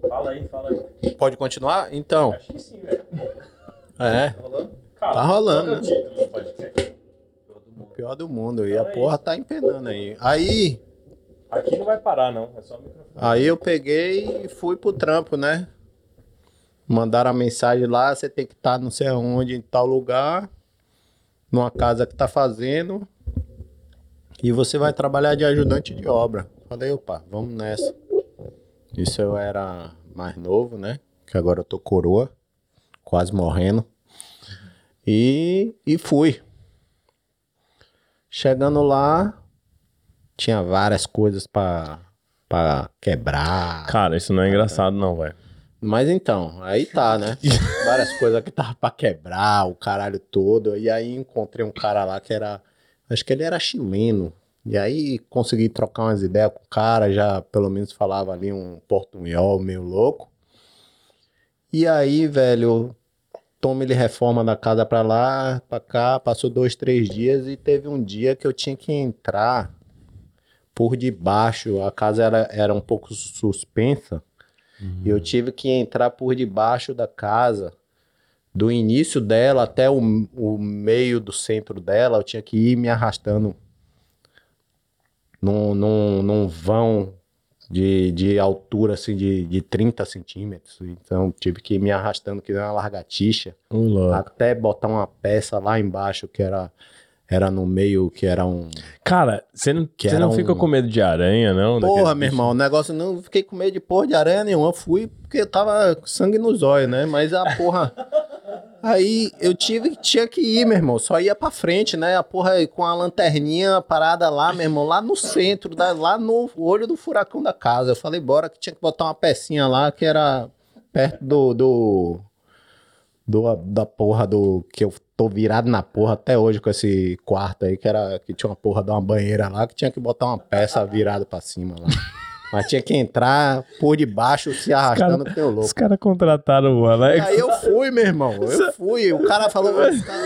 Fala aí, fala aí. Pode continuar? Então, Acho que sim, velho. é. Tá rolando, né? título do podcast? O pior do mundo. E a porra tá empenando aí. Aí, Aqui não vai parar, não. É só o microfone. aí eu peguei e fui pro trampo, né? Mandaram a mensagem lá, você tem que estar não sei aonde, em tal lugar, numa casa que tá fazendo. E você vai trabalhar de ajudante de obra. Falei, opa, vamos nessa. Isso eu era mais novo, né? Que agora eu tô coroa, quase morrendo. E, e fui. Chegando lá, tinha várias coisas pra, pra quebrar. Cara, isso não é engraçado, não, velho. Mas então, aí tá, né? Várias coisas que tava pra quebrar, o caralho todo. E aí encontrei um cara lá que era. Acho que ele era chileno. E aí consegui trocar umas ideias com o cara, já pelo menos falava ali um portunhol meio louco. E aí, velho, toma ele reforma da casa pra lá, pra cá, passou dois, três dias e teve um dia que eu tinha que entrar por debaixo. A casa era, era um pouco suspensa. E eu tive que entrar por debaixo da casa, do início dela até o, o meio do centro dela, eu tinha que ir me arrastando num, num, num vão de, de altura assim de, de 30 centímetros. Então tive que ir me arrastando que nem uma largatixa até botar uma peça lá embaixo que era, era no meio, que era um. Cara, você não, Que você era não um- fica com medo de aranha, não? Porra, Daqueles meu irmão, o negócio não fiquei com medo de porra de aranha nenhuma. Fui porque eu tava sangue nos olhos, né? Mas a porra. Aí eu tive tinha que ir, meu irmão. Só ia pra frente, né? A porra com a lanterninha parada lá, meu irmão, lá no centro, da- lá no olho do furacão da casa. Eu falei, bora que tinha que botar uma pecinha lá que era perto do. do do, da porra do. Que eu tô virado na porra até hoje com esse quarto aí, que era. Que tinha uma porra de uma banheira lá, que tinha que botar uma peça virada pra cima lá. Mas tinha que entrar por debaixo, se arrastando que eu Os louco. caras contrataram o Alex. Aí eu fui, meu irmão. Eu fui. O cara falou. "Esse cara-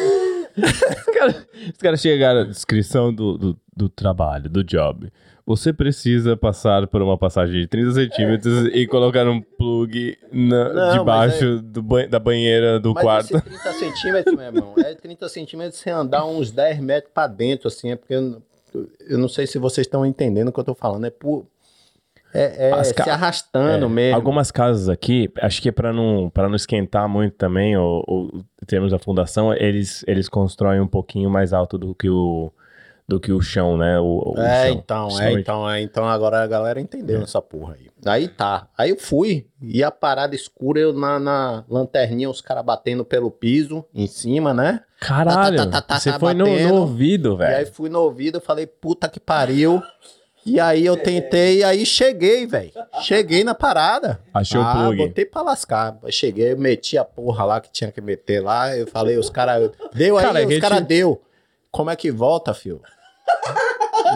Os caras os caras chegaram, descrição do, do, do trabalho, do job. Você precisa passar por uma passagem de 30 centímetros e colocar um plug na- Não, mas debaixo do ba- da banheira do Mas quarto. esse 30 centímetros, meu irmão, é 30 centímetros sem andar uns 10 metros pra dentro, assim, é porque eu não sei se vocês estão entendendo o que eu tô falando, é por... É, é se ca- arrastando É, mesmo. Algumas casas aqui, acho que é para não, pra não esquentar muito também, ou, ou, em termos da fundação, eles, eles constroem um pouquinho mais alto do que o, do que o chão, né? O, o É, chão. então, é, então, é, então agora a galera entendeu É. essa porra aí. Aí tá, aí eu fui, e a parada escura, eu na, na lanterninha, os caras batendo pelo piso, em cima, né? Caralho, Tá, tá, tá, tá, você tá foi no, no ouvido, E aí velho. fui no ouvido, eu falei, puta que pariu. E aí eu tentei, e aí cheguei, velho. Cheguei na parada. Achou o ah, plug. botei pra lascar. Cheguei, eu meti a porra lá que tinha que meter lá. Eu falei, os caras. Deu aí, Cara, os gente- caras deu. Como é que volta, filho?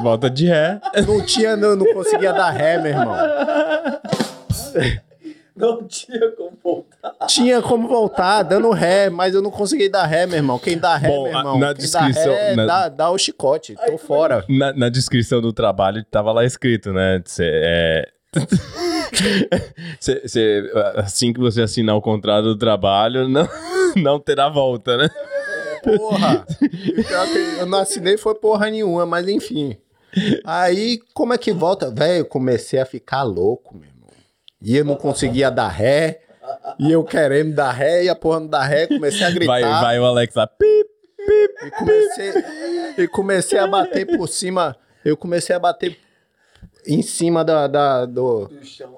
Volta de ré. Não tinha, não, não conseguia dar ré, meu irmão. Não tinha como voltar. Tinha como voltar, dando ré, mas eu não consegui dar ré, meu irmão. Quem dá ré, Bom, meu irmão? na Quem descrição- dá ré, na- dá, dá o chicote. Tô fora. Na, na descrição do trabalho tava lá escrito, né? Cê, é... Cê- cê- assim que você assinar o contrato do trabalho, não, não terá volta, né? Porra! Eu não assinei foi porra nenhuma, mas enfim. Aí, como é que volta? Velho, eu comecei a ficar louco, meu. E eu não conseguia dar ré. E eu querendo dar ré, e a porra não dá ré, comecei a gritar. Vai, vai o Alex lá. Pip. E comecei, e comecei a bater por cima. Eu comecei a bater em cima da, da- do,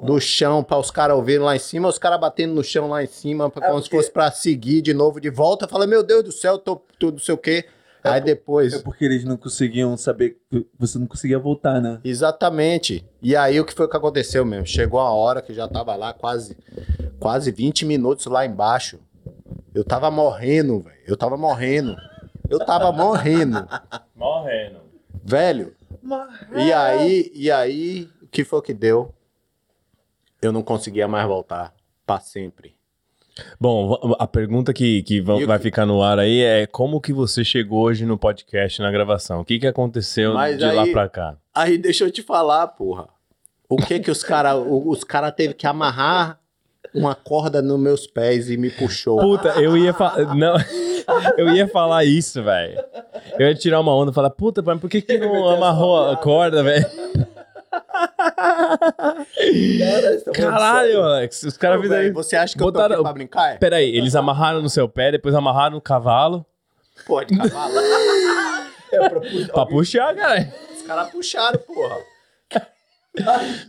do chão para os caras ouvirem lá em cima, os caras batendo no chão lá em cima, pra, como se fosse para seguir de novo de volta. Eu falei, meu Deus do céu, tô tudo não sei o quê. Aí depois. É porque eles não conseguiam saber. que Você não conseguia voltar, né? Exatamente. E aí o que foi que aconteceu mesmo? Chegou a hora que eu já tava lá quase quase 20 minutos lá embaixo. Eu tava morrendo, velho. Eu tava morrendo. Eu tava morrendo. Morrendo. Velho. E aí, e aí, o que foi que deu? Eu não conseguia mais voltar pra sempre. Bom, a pergunta que, que vai ficar no ar aí é como que você chegou hoje no podcast, na gravação? O que que aconteceu Mas de lá aí- pra cá? Aí deixa eu te falar, porra. O que que os cara, o- os cara teve que amarrar uma corda nos meus pés e me puxou. Puta, eu ia falar. Não. Eu ia falar isso, velho. Eu ia tirar uma onda e falar, puta, mas por que, que não amarrou a corda, velho? Caralho, Alex. Os caras fizeram. você acha que eu tô Botaram- aqui pra brincar? É? Peraí, eles amarraram no seu pé, depois amarraram no cavalo Porra, de cavalo. pra puxar, cara. Os caras puxaram, porra.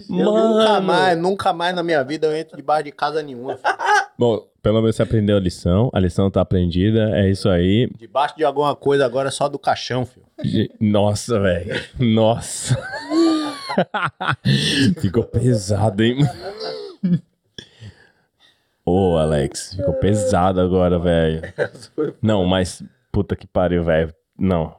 Eu Mano. nunca mais, nunca mais na minha vida eu entro debaixo de casa nenhuma. filho. Bom, pelo menos você aprendeu a lição. A lição tá aprendida. É isso aí. Debaixo de alguma coisa agora é só do caixão, filho. Nossa, velho. Nossa. ficou pesado, hein? Ô, Alex, ficou pesado agora, velho. Não, mas puta que pariu, velho. Não.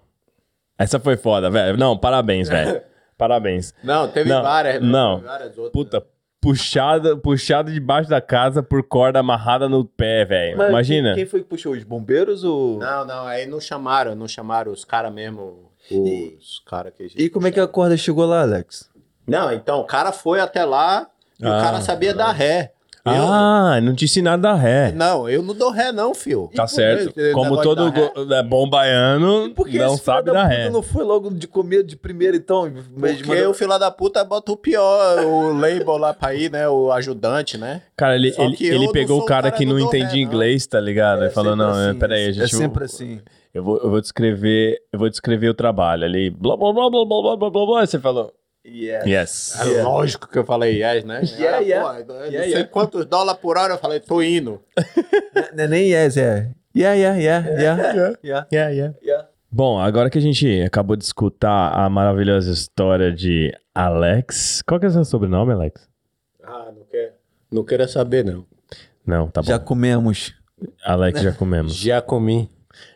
Essa foi foda, velho. Não, parabéns, velho. Parabéns. Não, teve Não, várias. não. teve várias outras. Puta, puxada, puxada debaixo da casa por corda amarrada no pé, velho. Imagina. Quem, quem foi que puxou? Os bombeiros ou. Não, não, aí não chamaram, não chamaram os caras mesmo. Os caras que. E como é que a corda chegou lá, Alex? Não, então, o cara foi até lá e Ah. o cara sabia dar ré. Ah, eu... não disse nada ré. Não, eu não dou ré, não, fio. Tá certo. Como todo né, bom baiano, não sabe da, da ré. não foi logo de comer de primeira, então? Porque mandou... o filho da puta bota o pior, o label lá pra ir, né? O ajudante, né? Cara, ele, ele, ele pegou o cara, cara que não entende ré, inglês, não. tá ligado? É, ele falou, não, assim, peraí, gente... É sempre assim. Eu vou, eu vou descrever, eu vou descrever o trabalho ali. Blá, blá, blá, blá, blá, blá, blá, blá. Você falou, Yeah. yes. É Yeah. lógico que eu falei yes, né? Yeah, Era, yeah. pô, eu não Yeah, sei yeah. quantos dólares por hora, eu falei, tô indo. Não é nem yes, é. Yeah, yeah, yeah, yeah. yeah. Yeah, yeah. yeah. Bom, agora que a gente acabou de escutar a maravilhosa história de Alex. Qual que é o seu sobrenome, Alex? Ah, não quer. Não queira saber, não. Não, tá bom. Já comemos. Alex, já comemos. Já comi.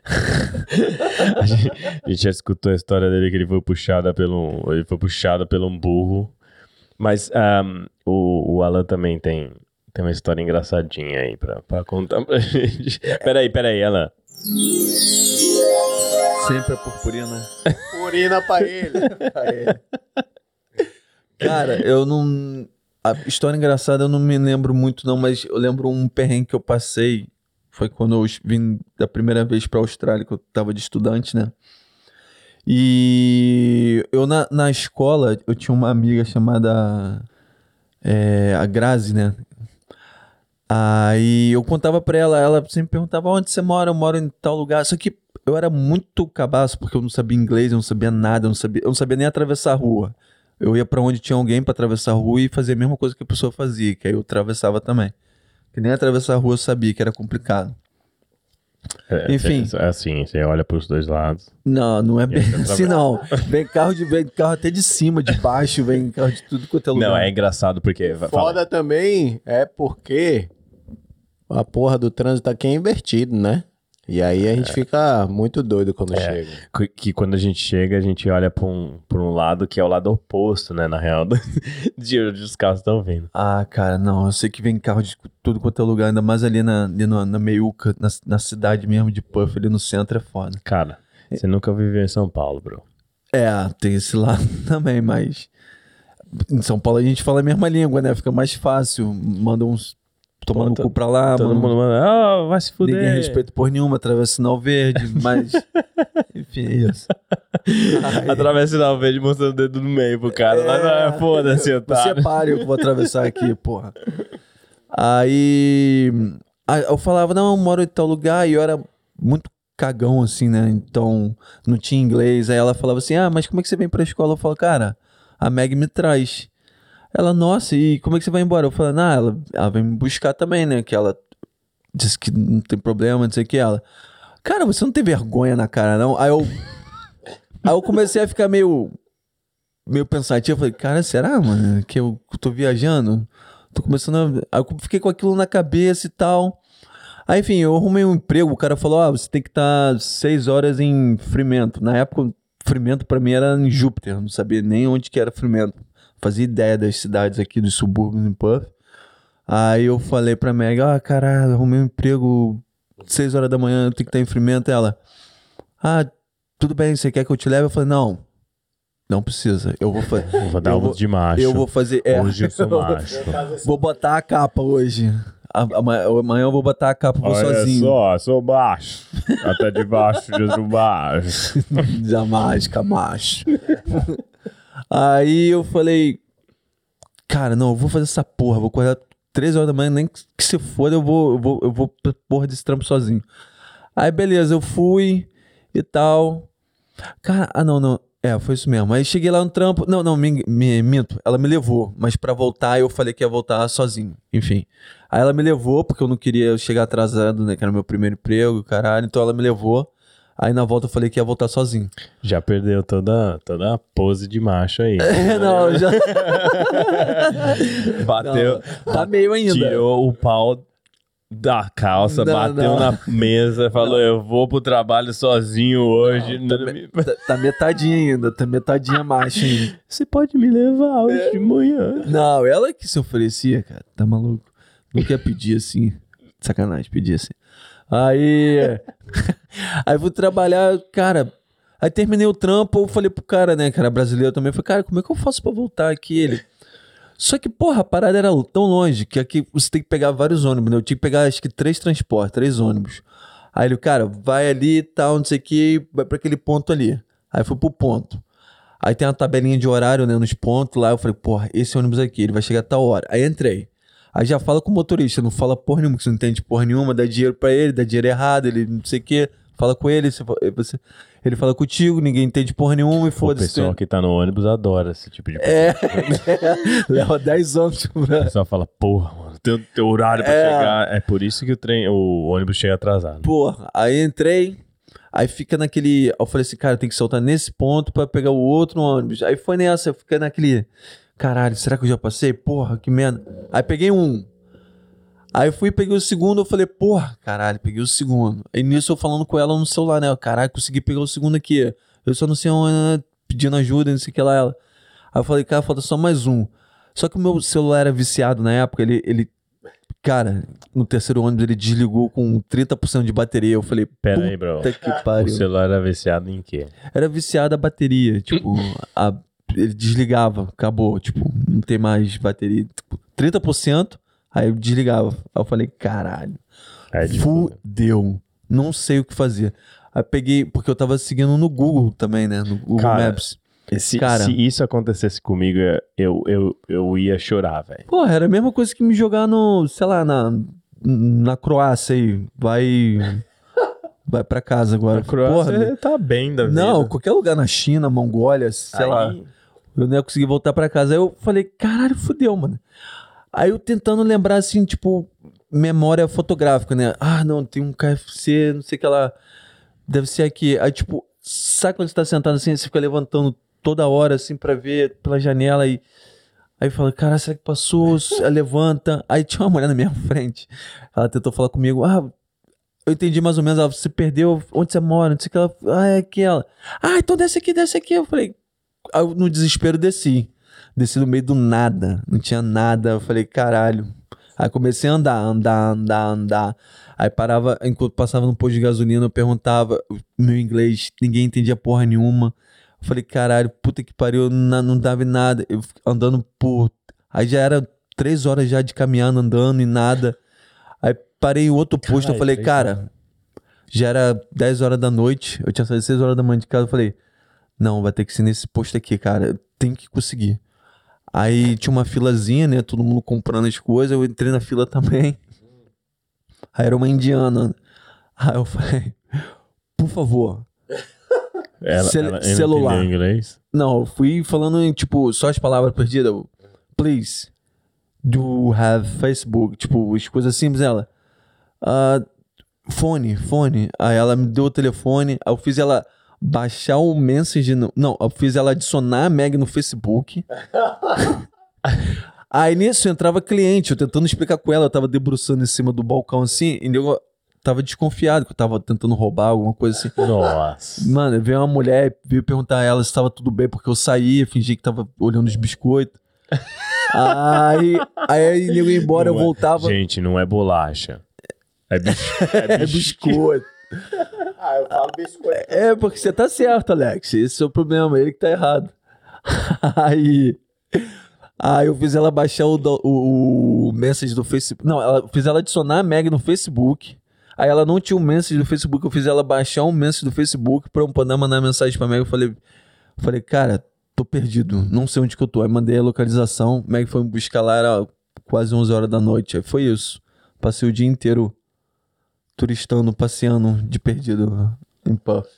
A gente, a gente já escutou a história dele que ele foi puxado pelo, ele foi puxado pelo um burro. Mas ahm, o, o Alan também tem, tem uma história engraçadinha aí pra, pra contar pra gente. Peraí, peraí, Alan. Sempre a purpurina. Urina pra ele. pra ele. Cara, eu não. A história engraçada eu não me lembro muito, não, mas eu lembro um perrengue que eu passei. Foi quando eu vim da primeira vez pra Austrália, que eu tava de estudante, né? E eu na, na escola, eu tinha uma amiga chamada é, a Grazi, né? Aí eu contava pra ela, ela sempre perguntava onde você mora, eu moro em tal lugar. Só que eu era muito cabaço, porque eu não sabia inglês, eu não sabia nada, eu não sabia, eu não sabia nem atravessar a rua. Eu ia pra onde tinha alguém pra atravessar a rua e fazia a mesma coisa que a pessoa fazia, que aí eu atravessava também. Que nem atravessar a rua eu sabia que era complicado. É, Enfim. É assim, você olha pros dois lados. Não, não é bem assim, não. Vem carro, de, vem carro até de cima, de baixo, vem carro de tudo quanto é lugar. Não, é engraçado porque. fala. Foda também é porque a porra do trânsito aqui é invertido, né? E aí a gente fica muito doido quando É. chega. Que- que quando a gente chega, a gente olha pra um, pra um lado que é o lado oposto, né? Na real, do- de onde os carros estão vindo. Ah, cara, não. Eu sei que vem carro de tudo quanto é lugar, ainda mais ali na, ali na, na meiuca, na, na cidade mesmo de Puff, ali no centro é foda. Cara, você nunca viveu em São Paulo, bro. É, tem esse lado também, mas. Em São Paulo a gente fala a mesma língua, né? Fica mais fácil. Manda uns. Tomando Pô, cu pra lá, Todo manda- mundo manda, ah, vai se fuder. Ninguém respeita por nenhuma, atravessa sinal verde, mas. Enfim, é isso. Ai, Atravessa o sinal verde mostrando o dedo no meio pro cara. É. Mas, ah, foda-se, Você otário. pare, eu vou atravessar aqui, porra. Aí. aí eu falava, não, eu moro em tal lugar, e eu era muito cagão, assim, né? Então, não tinha inglês. Aí ela falava assim: ah, mas como é que você vem pra escola? Eu falo, cara, a Meg me traz. Ela, nossa, e como é que você vai embora? Eu falo, não, ela, ela vem me buscar também, né? Que ela disse que não tem problema, não sei o que. Ela, cara, você não tem vergonha na cara, não? Aí eu. Aí eu comecei a ficar meio meio pensativo. Eu falei, cara, será, mano, que eu tô viajando? Tô começando a... Aí eu fiquei com aquilo na cabeça e tal. Aí, enfim, eu arrumei um emprego. O cara falou, ah, você tem que estar seis horas em Frimento. Na época, Frimento pra mim era em Júpiter. Não sabia nem onde que era Frimento. Fazia ideia das cidades aqui, dos subúrbios em Puff. Aí eu falei pra Meg, ah, caralho, arrumei um emprego seis horas da manhã, eu tenho que estar em Frimento. Ela, ah, tudo bem, você quer que eu te leve? Eu falei, não, não precisa. Eu vou fazer. Vou dar eu um vou- de macho. Eu vou fazer. É, Hoje eu sou macho. vou botar a capa hoje. Amanhã, eu vou botar a capa, vou Olha sozinho. só, sou baixo. Até de baixo, eu sou baixo. Jamais, camacho. Aí eu falei, cara, não, eu vou fazer essa porra, vou acordar 13 horas da manhã, nem que se foda, eu vou, eu vou, eu vou pra porra desse trampo sozinho. Aí beleza, eu fui e tal. Cara, ah não, não. É, foi isso mesmo. Aí cheguei lá no trampo. Não, não, me, me minto. Ela me levou, mas pra voltar eu falei que ia voltar sozinho. Enfim. Aí ela me levou, porque eu não queria chegar atrasado, né? Que era meu primeiro emprego, caralho. Então ela me levou. Aí na volta eu falei que ia voltar sozinho. Já perdeu toda, toda a pose de macho aí. É, não, já. Bateu, Tá meio ainda. tirou o pau da calça, Não, bateu não. na mesa, falou: Eu vou pro trabalho sozinho hoje. Tá, me- tá- tá metadinha ainda, tá metadinha macho ainda. Você pode me levar hoje de manhã. Não, ela que se oferecia, cara. Tá maluco? Não quer pedir assim. Sacanagem, pedir assim. Aí. Aí fui trabalhar, cara. Aí terminei o trampo, eu falei pro cara, né, cara, brasileiro também. Falei, cara, como é que eu faço pra voltar aqui? Ele. Só que, porra, a parada era tão longe que aqui você tem que pegar vários ônibus, né? Eu tinha que pegar, acho que três transportes, três ônibus. Aí ele, cara, vai ali e tal, não sei o que, vai pra aquele ponto ali. Aí fui pro ponto. Aí tem uma tabelinha de horário, né, nos pontos lá. Eu falei, porra, esse ônibus aqui, ele vai chegar a tal hora. Aí entrei. Aí já fala com o motorista, não fala porra nenhuma, que você não entende porra nenhuma, dá dinheiro pra ele, dá dinheiro errado, ele não sei o quê. Fala com ele, você, fa- você- ele fala contigo, ninguém entende porra nenhuma e O foda-se. pessoal que tá no ônibus adora esse tipo de coisa. É, leva 10 anos. O pessoal fala, porra, mano, tem teu horário pra É. chegar. É por isso que o trem, o ônibus chega atrasado. Porra, aí entrei, aí fica naquele. Eu falei assim, cara, tem que soltar nesse ponto pra pegar o outro ônibus. Aí foi nessa, eu fiquei naquele. Caralho, será que eu já passei? Porra, que merda. Aí peguei um. Aí eu fui, peguei o segundo, eu falei, porra, caralho, peguei o segundo. Aí nisso eu falando com ela no celular, né? Caralho, consegui pegar o segundo aqui. Eu só não sei onde, né? pedindo ajuda, não sei o que lá. Ela. Aí eu falei, cara, falta só mais um. Só que o meu celular era viciado na época, ele, ele cara, no terceiro ônibus ele desligou com 30% de bateria. Eu falei, Pera aí, bro. que O pariu. celular era viciado em quê? Era viciado a bateria, tipo, a- ele desligava, acabou, tipo, não tem mais bateria. Tipo, 30%, aí eu desligava. Aí eu falei, caralho. Aí, tipo, Fudeu. Não sei o que fazer. Aí peguei, porque eu tava seguindo no Google também, né? No Google Cara, Maps. se, cara. se isso acontecesse comigo, eu, eu, eu ia chorar, velho. Porra, era a mesma coisa que me jogar no, sei lá, na, na Croácia aí. Vai. Vai pra casa agora. A Croácia Porra, tá bem da vida. não, qualquer lugar na China, Mongólia, sei Aí- lá. Eu não ia conseguir voltar pra casa. Aí eu falei, caralho, fudeu, mano. Aí eu tentando lembrar, assim, tipo, memória fotográfica, né? Ah, não, tem um KFC, não sei o que lá. Deve ser aqui. Aí, tipo, sabe quando você tá sentado assim, você fica levantando toda hora, assim, pra ver pela janela e. Aí fala, cara, será que passou? Levanta. Aí tinha uma mulher na minha frente. Ela tentou falar comigo. Ah, eu entendi mais ou menos. Ela, você perdeu. Onde você mora? Não sei o que ela. Ah, é aquela. Ah, então desce aqui, desce aqui. Eu falei. Aí no desespero desci. Desci no meio do nada. Não tinha nada. Eu falei, caralho. Aí comecei a andar, andar, andar, andar. Aí parava, enquanto passava no posto de gasolina, eu perguntava, meu inglês, ninguém entendia porra nenhuma. Eu falei, caralho, puta que pariu, na- não dava em nada. Eu andando por. Aí já era três horas já de caminhando, andando e nada. Aí parei em outro posto, eu Caralho, falei, três cara, já era 10 horas da noite, eu tinha saído 6 horas da manhã de casa, eu falei, não, vai ter que ser nesse posto aqui, cara, eu tenho que conseguir. Aí tinha uma filazinha, né, todo mundo comprando as coisas, eu entrei na fila também. Aí era uma indiana. Aí eu falei, por favor, Ela, Cel- ela celular. inglês? Não, eu fui falando em, tipo, só as palavras perdidas. Please, do have Facebook? Tipo, as coisas simples. Ela, ah, fone, fone. Aí ela me deu o telefone. Aí eu fiz ela baixar o message. No, não, eu fiz ela adicionar a Meg no Facebook. Aí nisso entrava cliente, eu tentando explicar com ela, eu tava debruçando em cima do balcão assim, e eu tava desconfiado que eu tava tentando roubar alguma coisa assim. Nossa. Mano, veio uma mulher, veio perguntar a ela se estava tudo bem, porque eu saí, fingi que tava olhando os biscoitos. aí, aí eu ia embora, eu Não é- voltava. Gente, não é bolacha. É, bis... é, É bis- biscoito. Ah, eu falo biscoito. É, porque você tá certo, Alex. Esse é o problema, ele que tá errado. Aí. Aí eu fiz ela baixar o, o, o message do Facebook. Não, ela, fiz ela adicionar a Meg no Facebook. Aí ela não tinha um message do Facebook, eu fiz ela baixar um message do Facebook pra eu poder mandar mensagem pra Meg. Eu falei, eu falei, cara, tô perdido, não sei onde que eu tô. Aí mandei a localização, Meg foi me buscar lá, era quase 11 horas da noite. Aí foi isso. Passei o dia inteiro turistando, passeando de perdido em Puff.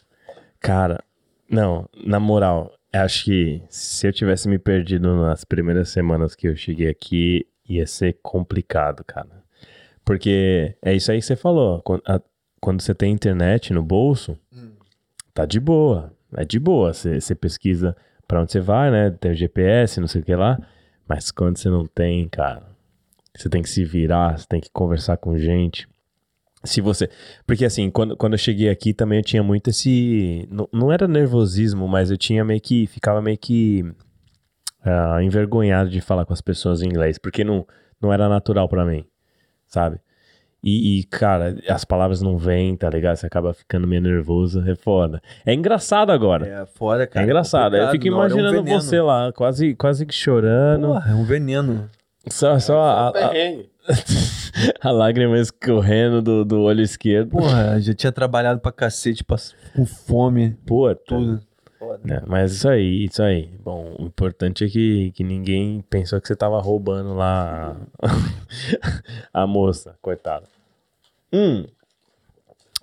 Cara, não, na moral, acho que se eu tivesse me perdido nas primeiras semanas que eu cheguei aqui, ia ser complicado, cara. Porque é isso aí que você falou. Quando, você tem internet no bolso, tá de boa. É de boa. Você, você pesquisa pra onde você vai, né? Tem o GPS, não sei o que lá. Mas quando você não tem, cara, você tem que se virar, você tem que conversar com gente. Se você. Porque assim, quando, quando eu cheguei aqui também eu tinha muito esse. Não, não era nervosismo, mas eu tinha meio que. Ficava meio que. ah, envergonhado de falar com as pessoas em inglês, porque não, não era natural pra mim, sabe? E, e, cara, as palavras não vêm, tá ligado? Você acaba ficando meio nervoso, é foda. É engraçado agora. É foda, É, cara. engraçado. Eu complicado, fico na hora é um imaginando você lá, quase, quase que chorando. Porra, é um veneno. Só, só a, a, Perrengue. a lágrima escorrendo do, do olho esquerdo. Porra, já tinha trabalhado pra cacete, com fome, Pô, tudo. É, mas isso aí, isso aí. Bom, o importante é que, que ninguém pensou que você tava roubando lá a, a moça, coitada. Hum.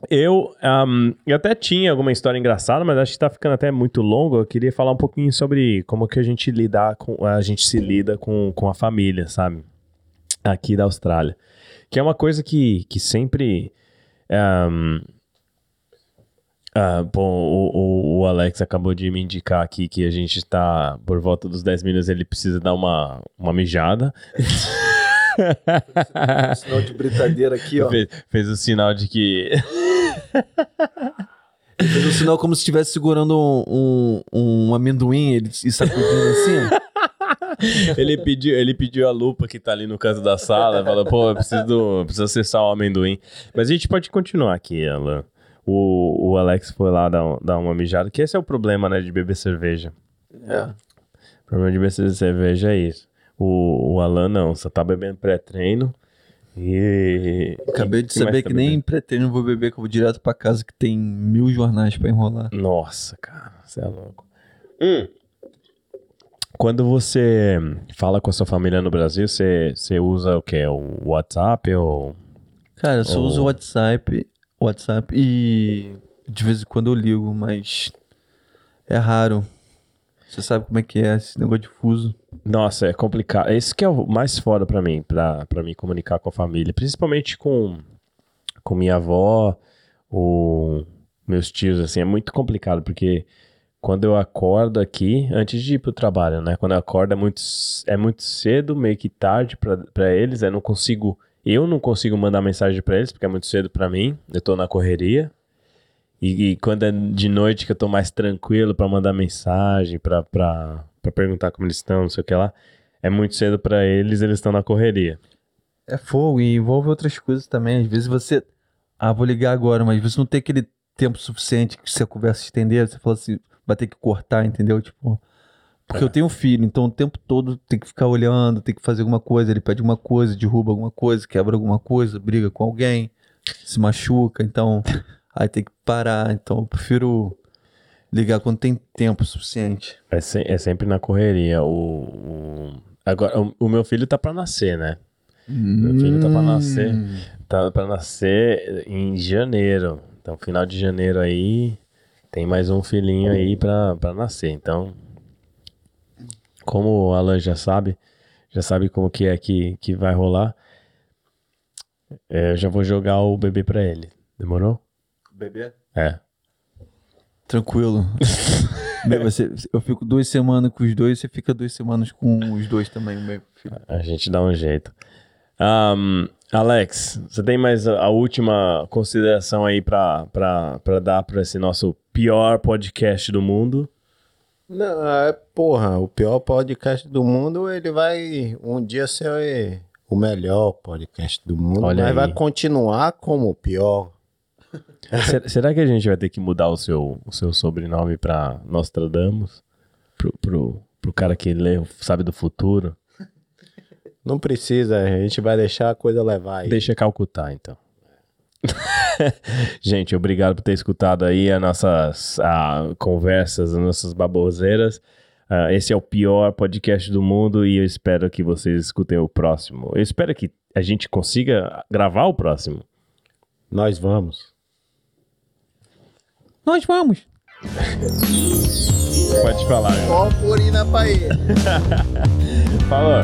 Eu, ahm, eu até tinha alguma história engraçada, mas acho que tá ficando até muito longo. Eu queria falar um pouquinho sobre como que a gente lidar com a gente se lida com, com a família, sabe? Aqui da Austrália. Que é uma coisa que, que sempre. ahm, ah, bom, o, o- o Alex acabou de me indicar aqui que a gente tá por volta dos 10 minutos, ele precisa dar uma, uma mijada. Sinal de britadeira aqui, ó. Fez, fez o sinal de que. Fez um sinal como se estivesse segurando um, um, um amendoim ele, e sacudindo assim. ele, pediu, ele pediu a lupa que tá ali no canto da sala. Falou, pô, eu preciso, do, eu preciso acessar o amendoim. Mas a gente pode continuar aqui, Alan. O, o Alex foi lá dar, um- dar uma mijada, que esse é o problema, né, de beber cerveja. É. O problema de beber cerveja é isso. O, o Alan não, só tá bebendo pré-treino. E. Acabei de que saber tá que nem bebendo? pretendo vou beber, que eu vou direto pra casa que tem mil jornais pra enrolar. Nossa, cara, você é louco. Hum. Quando você fala com a sua família no Brasil, você, você usa o quê? O WhatsApp ou. Cara, eu só Oh. uso o WhatsApp, WhatsApp e de vez em quando eu ligo, mas é raro. Você sabe como é que é esse negócio de fuso. Nossa, é complicado. Esse que é o mais foda pra mim, pra, pra me comunicar com a família. Principalmente com, com minha avó ou meus tios, assim. É muito complicado, porque quando eu acordo aqui, antes de ir pro trabalho, né? Quando eu acordo é muito, é muito cedo, meio que tarde pra eles. Eu não consigo... Eu não consigo mandar mensagem pra eles, porque é muito cedo pra mim. Eu tô na correria. E, e quando é de noite que eu tô mais tranquilo pra mandar mensagem, pra perguntar como eles estão, não sei o que lá, é muito cedo pra eles, eles estão na correria. É fogo e envolve outras coisas também. Às vezes você. Ah, vou ligar agora, mas você não tem aquele tempo suficiente que se a conversa estender, você fala assim, vai ter que cortar, entendeu? Tipo. Porque eu tenho um filho, então o tempo todo tem que ficar olhando, tem que fazer alguma coisa, ele pede alguma coisa, derruba alguma coisa, quebra alguma coisa, briga com alguém, se machuca, então aí tem que parar. Então eu prefiro ligar quando tem tempo suficiente. É, se- é sempre na correria. O, o- agora, o, o meu filho tá pra nascer, né? Meu filho tá pra nascer. Tá pra nascer em janeiro. Então, final de janeiro aí, tem mais um filhinho aí pra, pra nascer. Então, como o Alan já sabe, já sabe como que é que, que vai rolar, é, eu já vou jogar o bebê pra ele. Demorou? Bebê? É. Tranquilo. Bem, você, eu fico duas semanas com os dois, você fica duas semanas com os dois também, meu filho. A gente dá um jeito. Ahn, Alex, você tem mais a, a última consideração aí pra dar pra esse nosso pior podcast do mundo? Não, é, porra, o pior podcast do mundo, ele vai um dia ser o melhor podcast do mundo, Olha mas aí. vai continuar como o pior. Ser- será que a gente vai ter que mudar o seu, o seu sobrenome pra Nostradamus? Pro, pro, pro cara que lê, sabe do futuro? Não precisa, a gente vai deixar a coisa levar aí. Deixa Calcutá, então. Gente, obrigado por ter escutado aí as nossas conversas, as nossas baboseiras. Ah, esse é o pior podcast do mundo e eu espero que vocês escutem o próximo. Eu espero que a gente consiga gravar o próximo. Nós vamos. Nós vamos! Pode falar. Purina pra ele. Falou.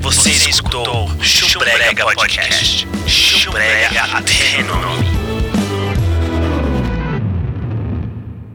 Você escutou Chumbrega Podcast. Chumbrega até no nome.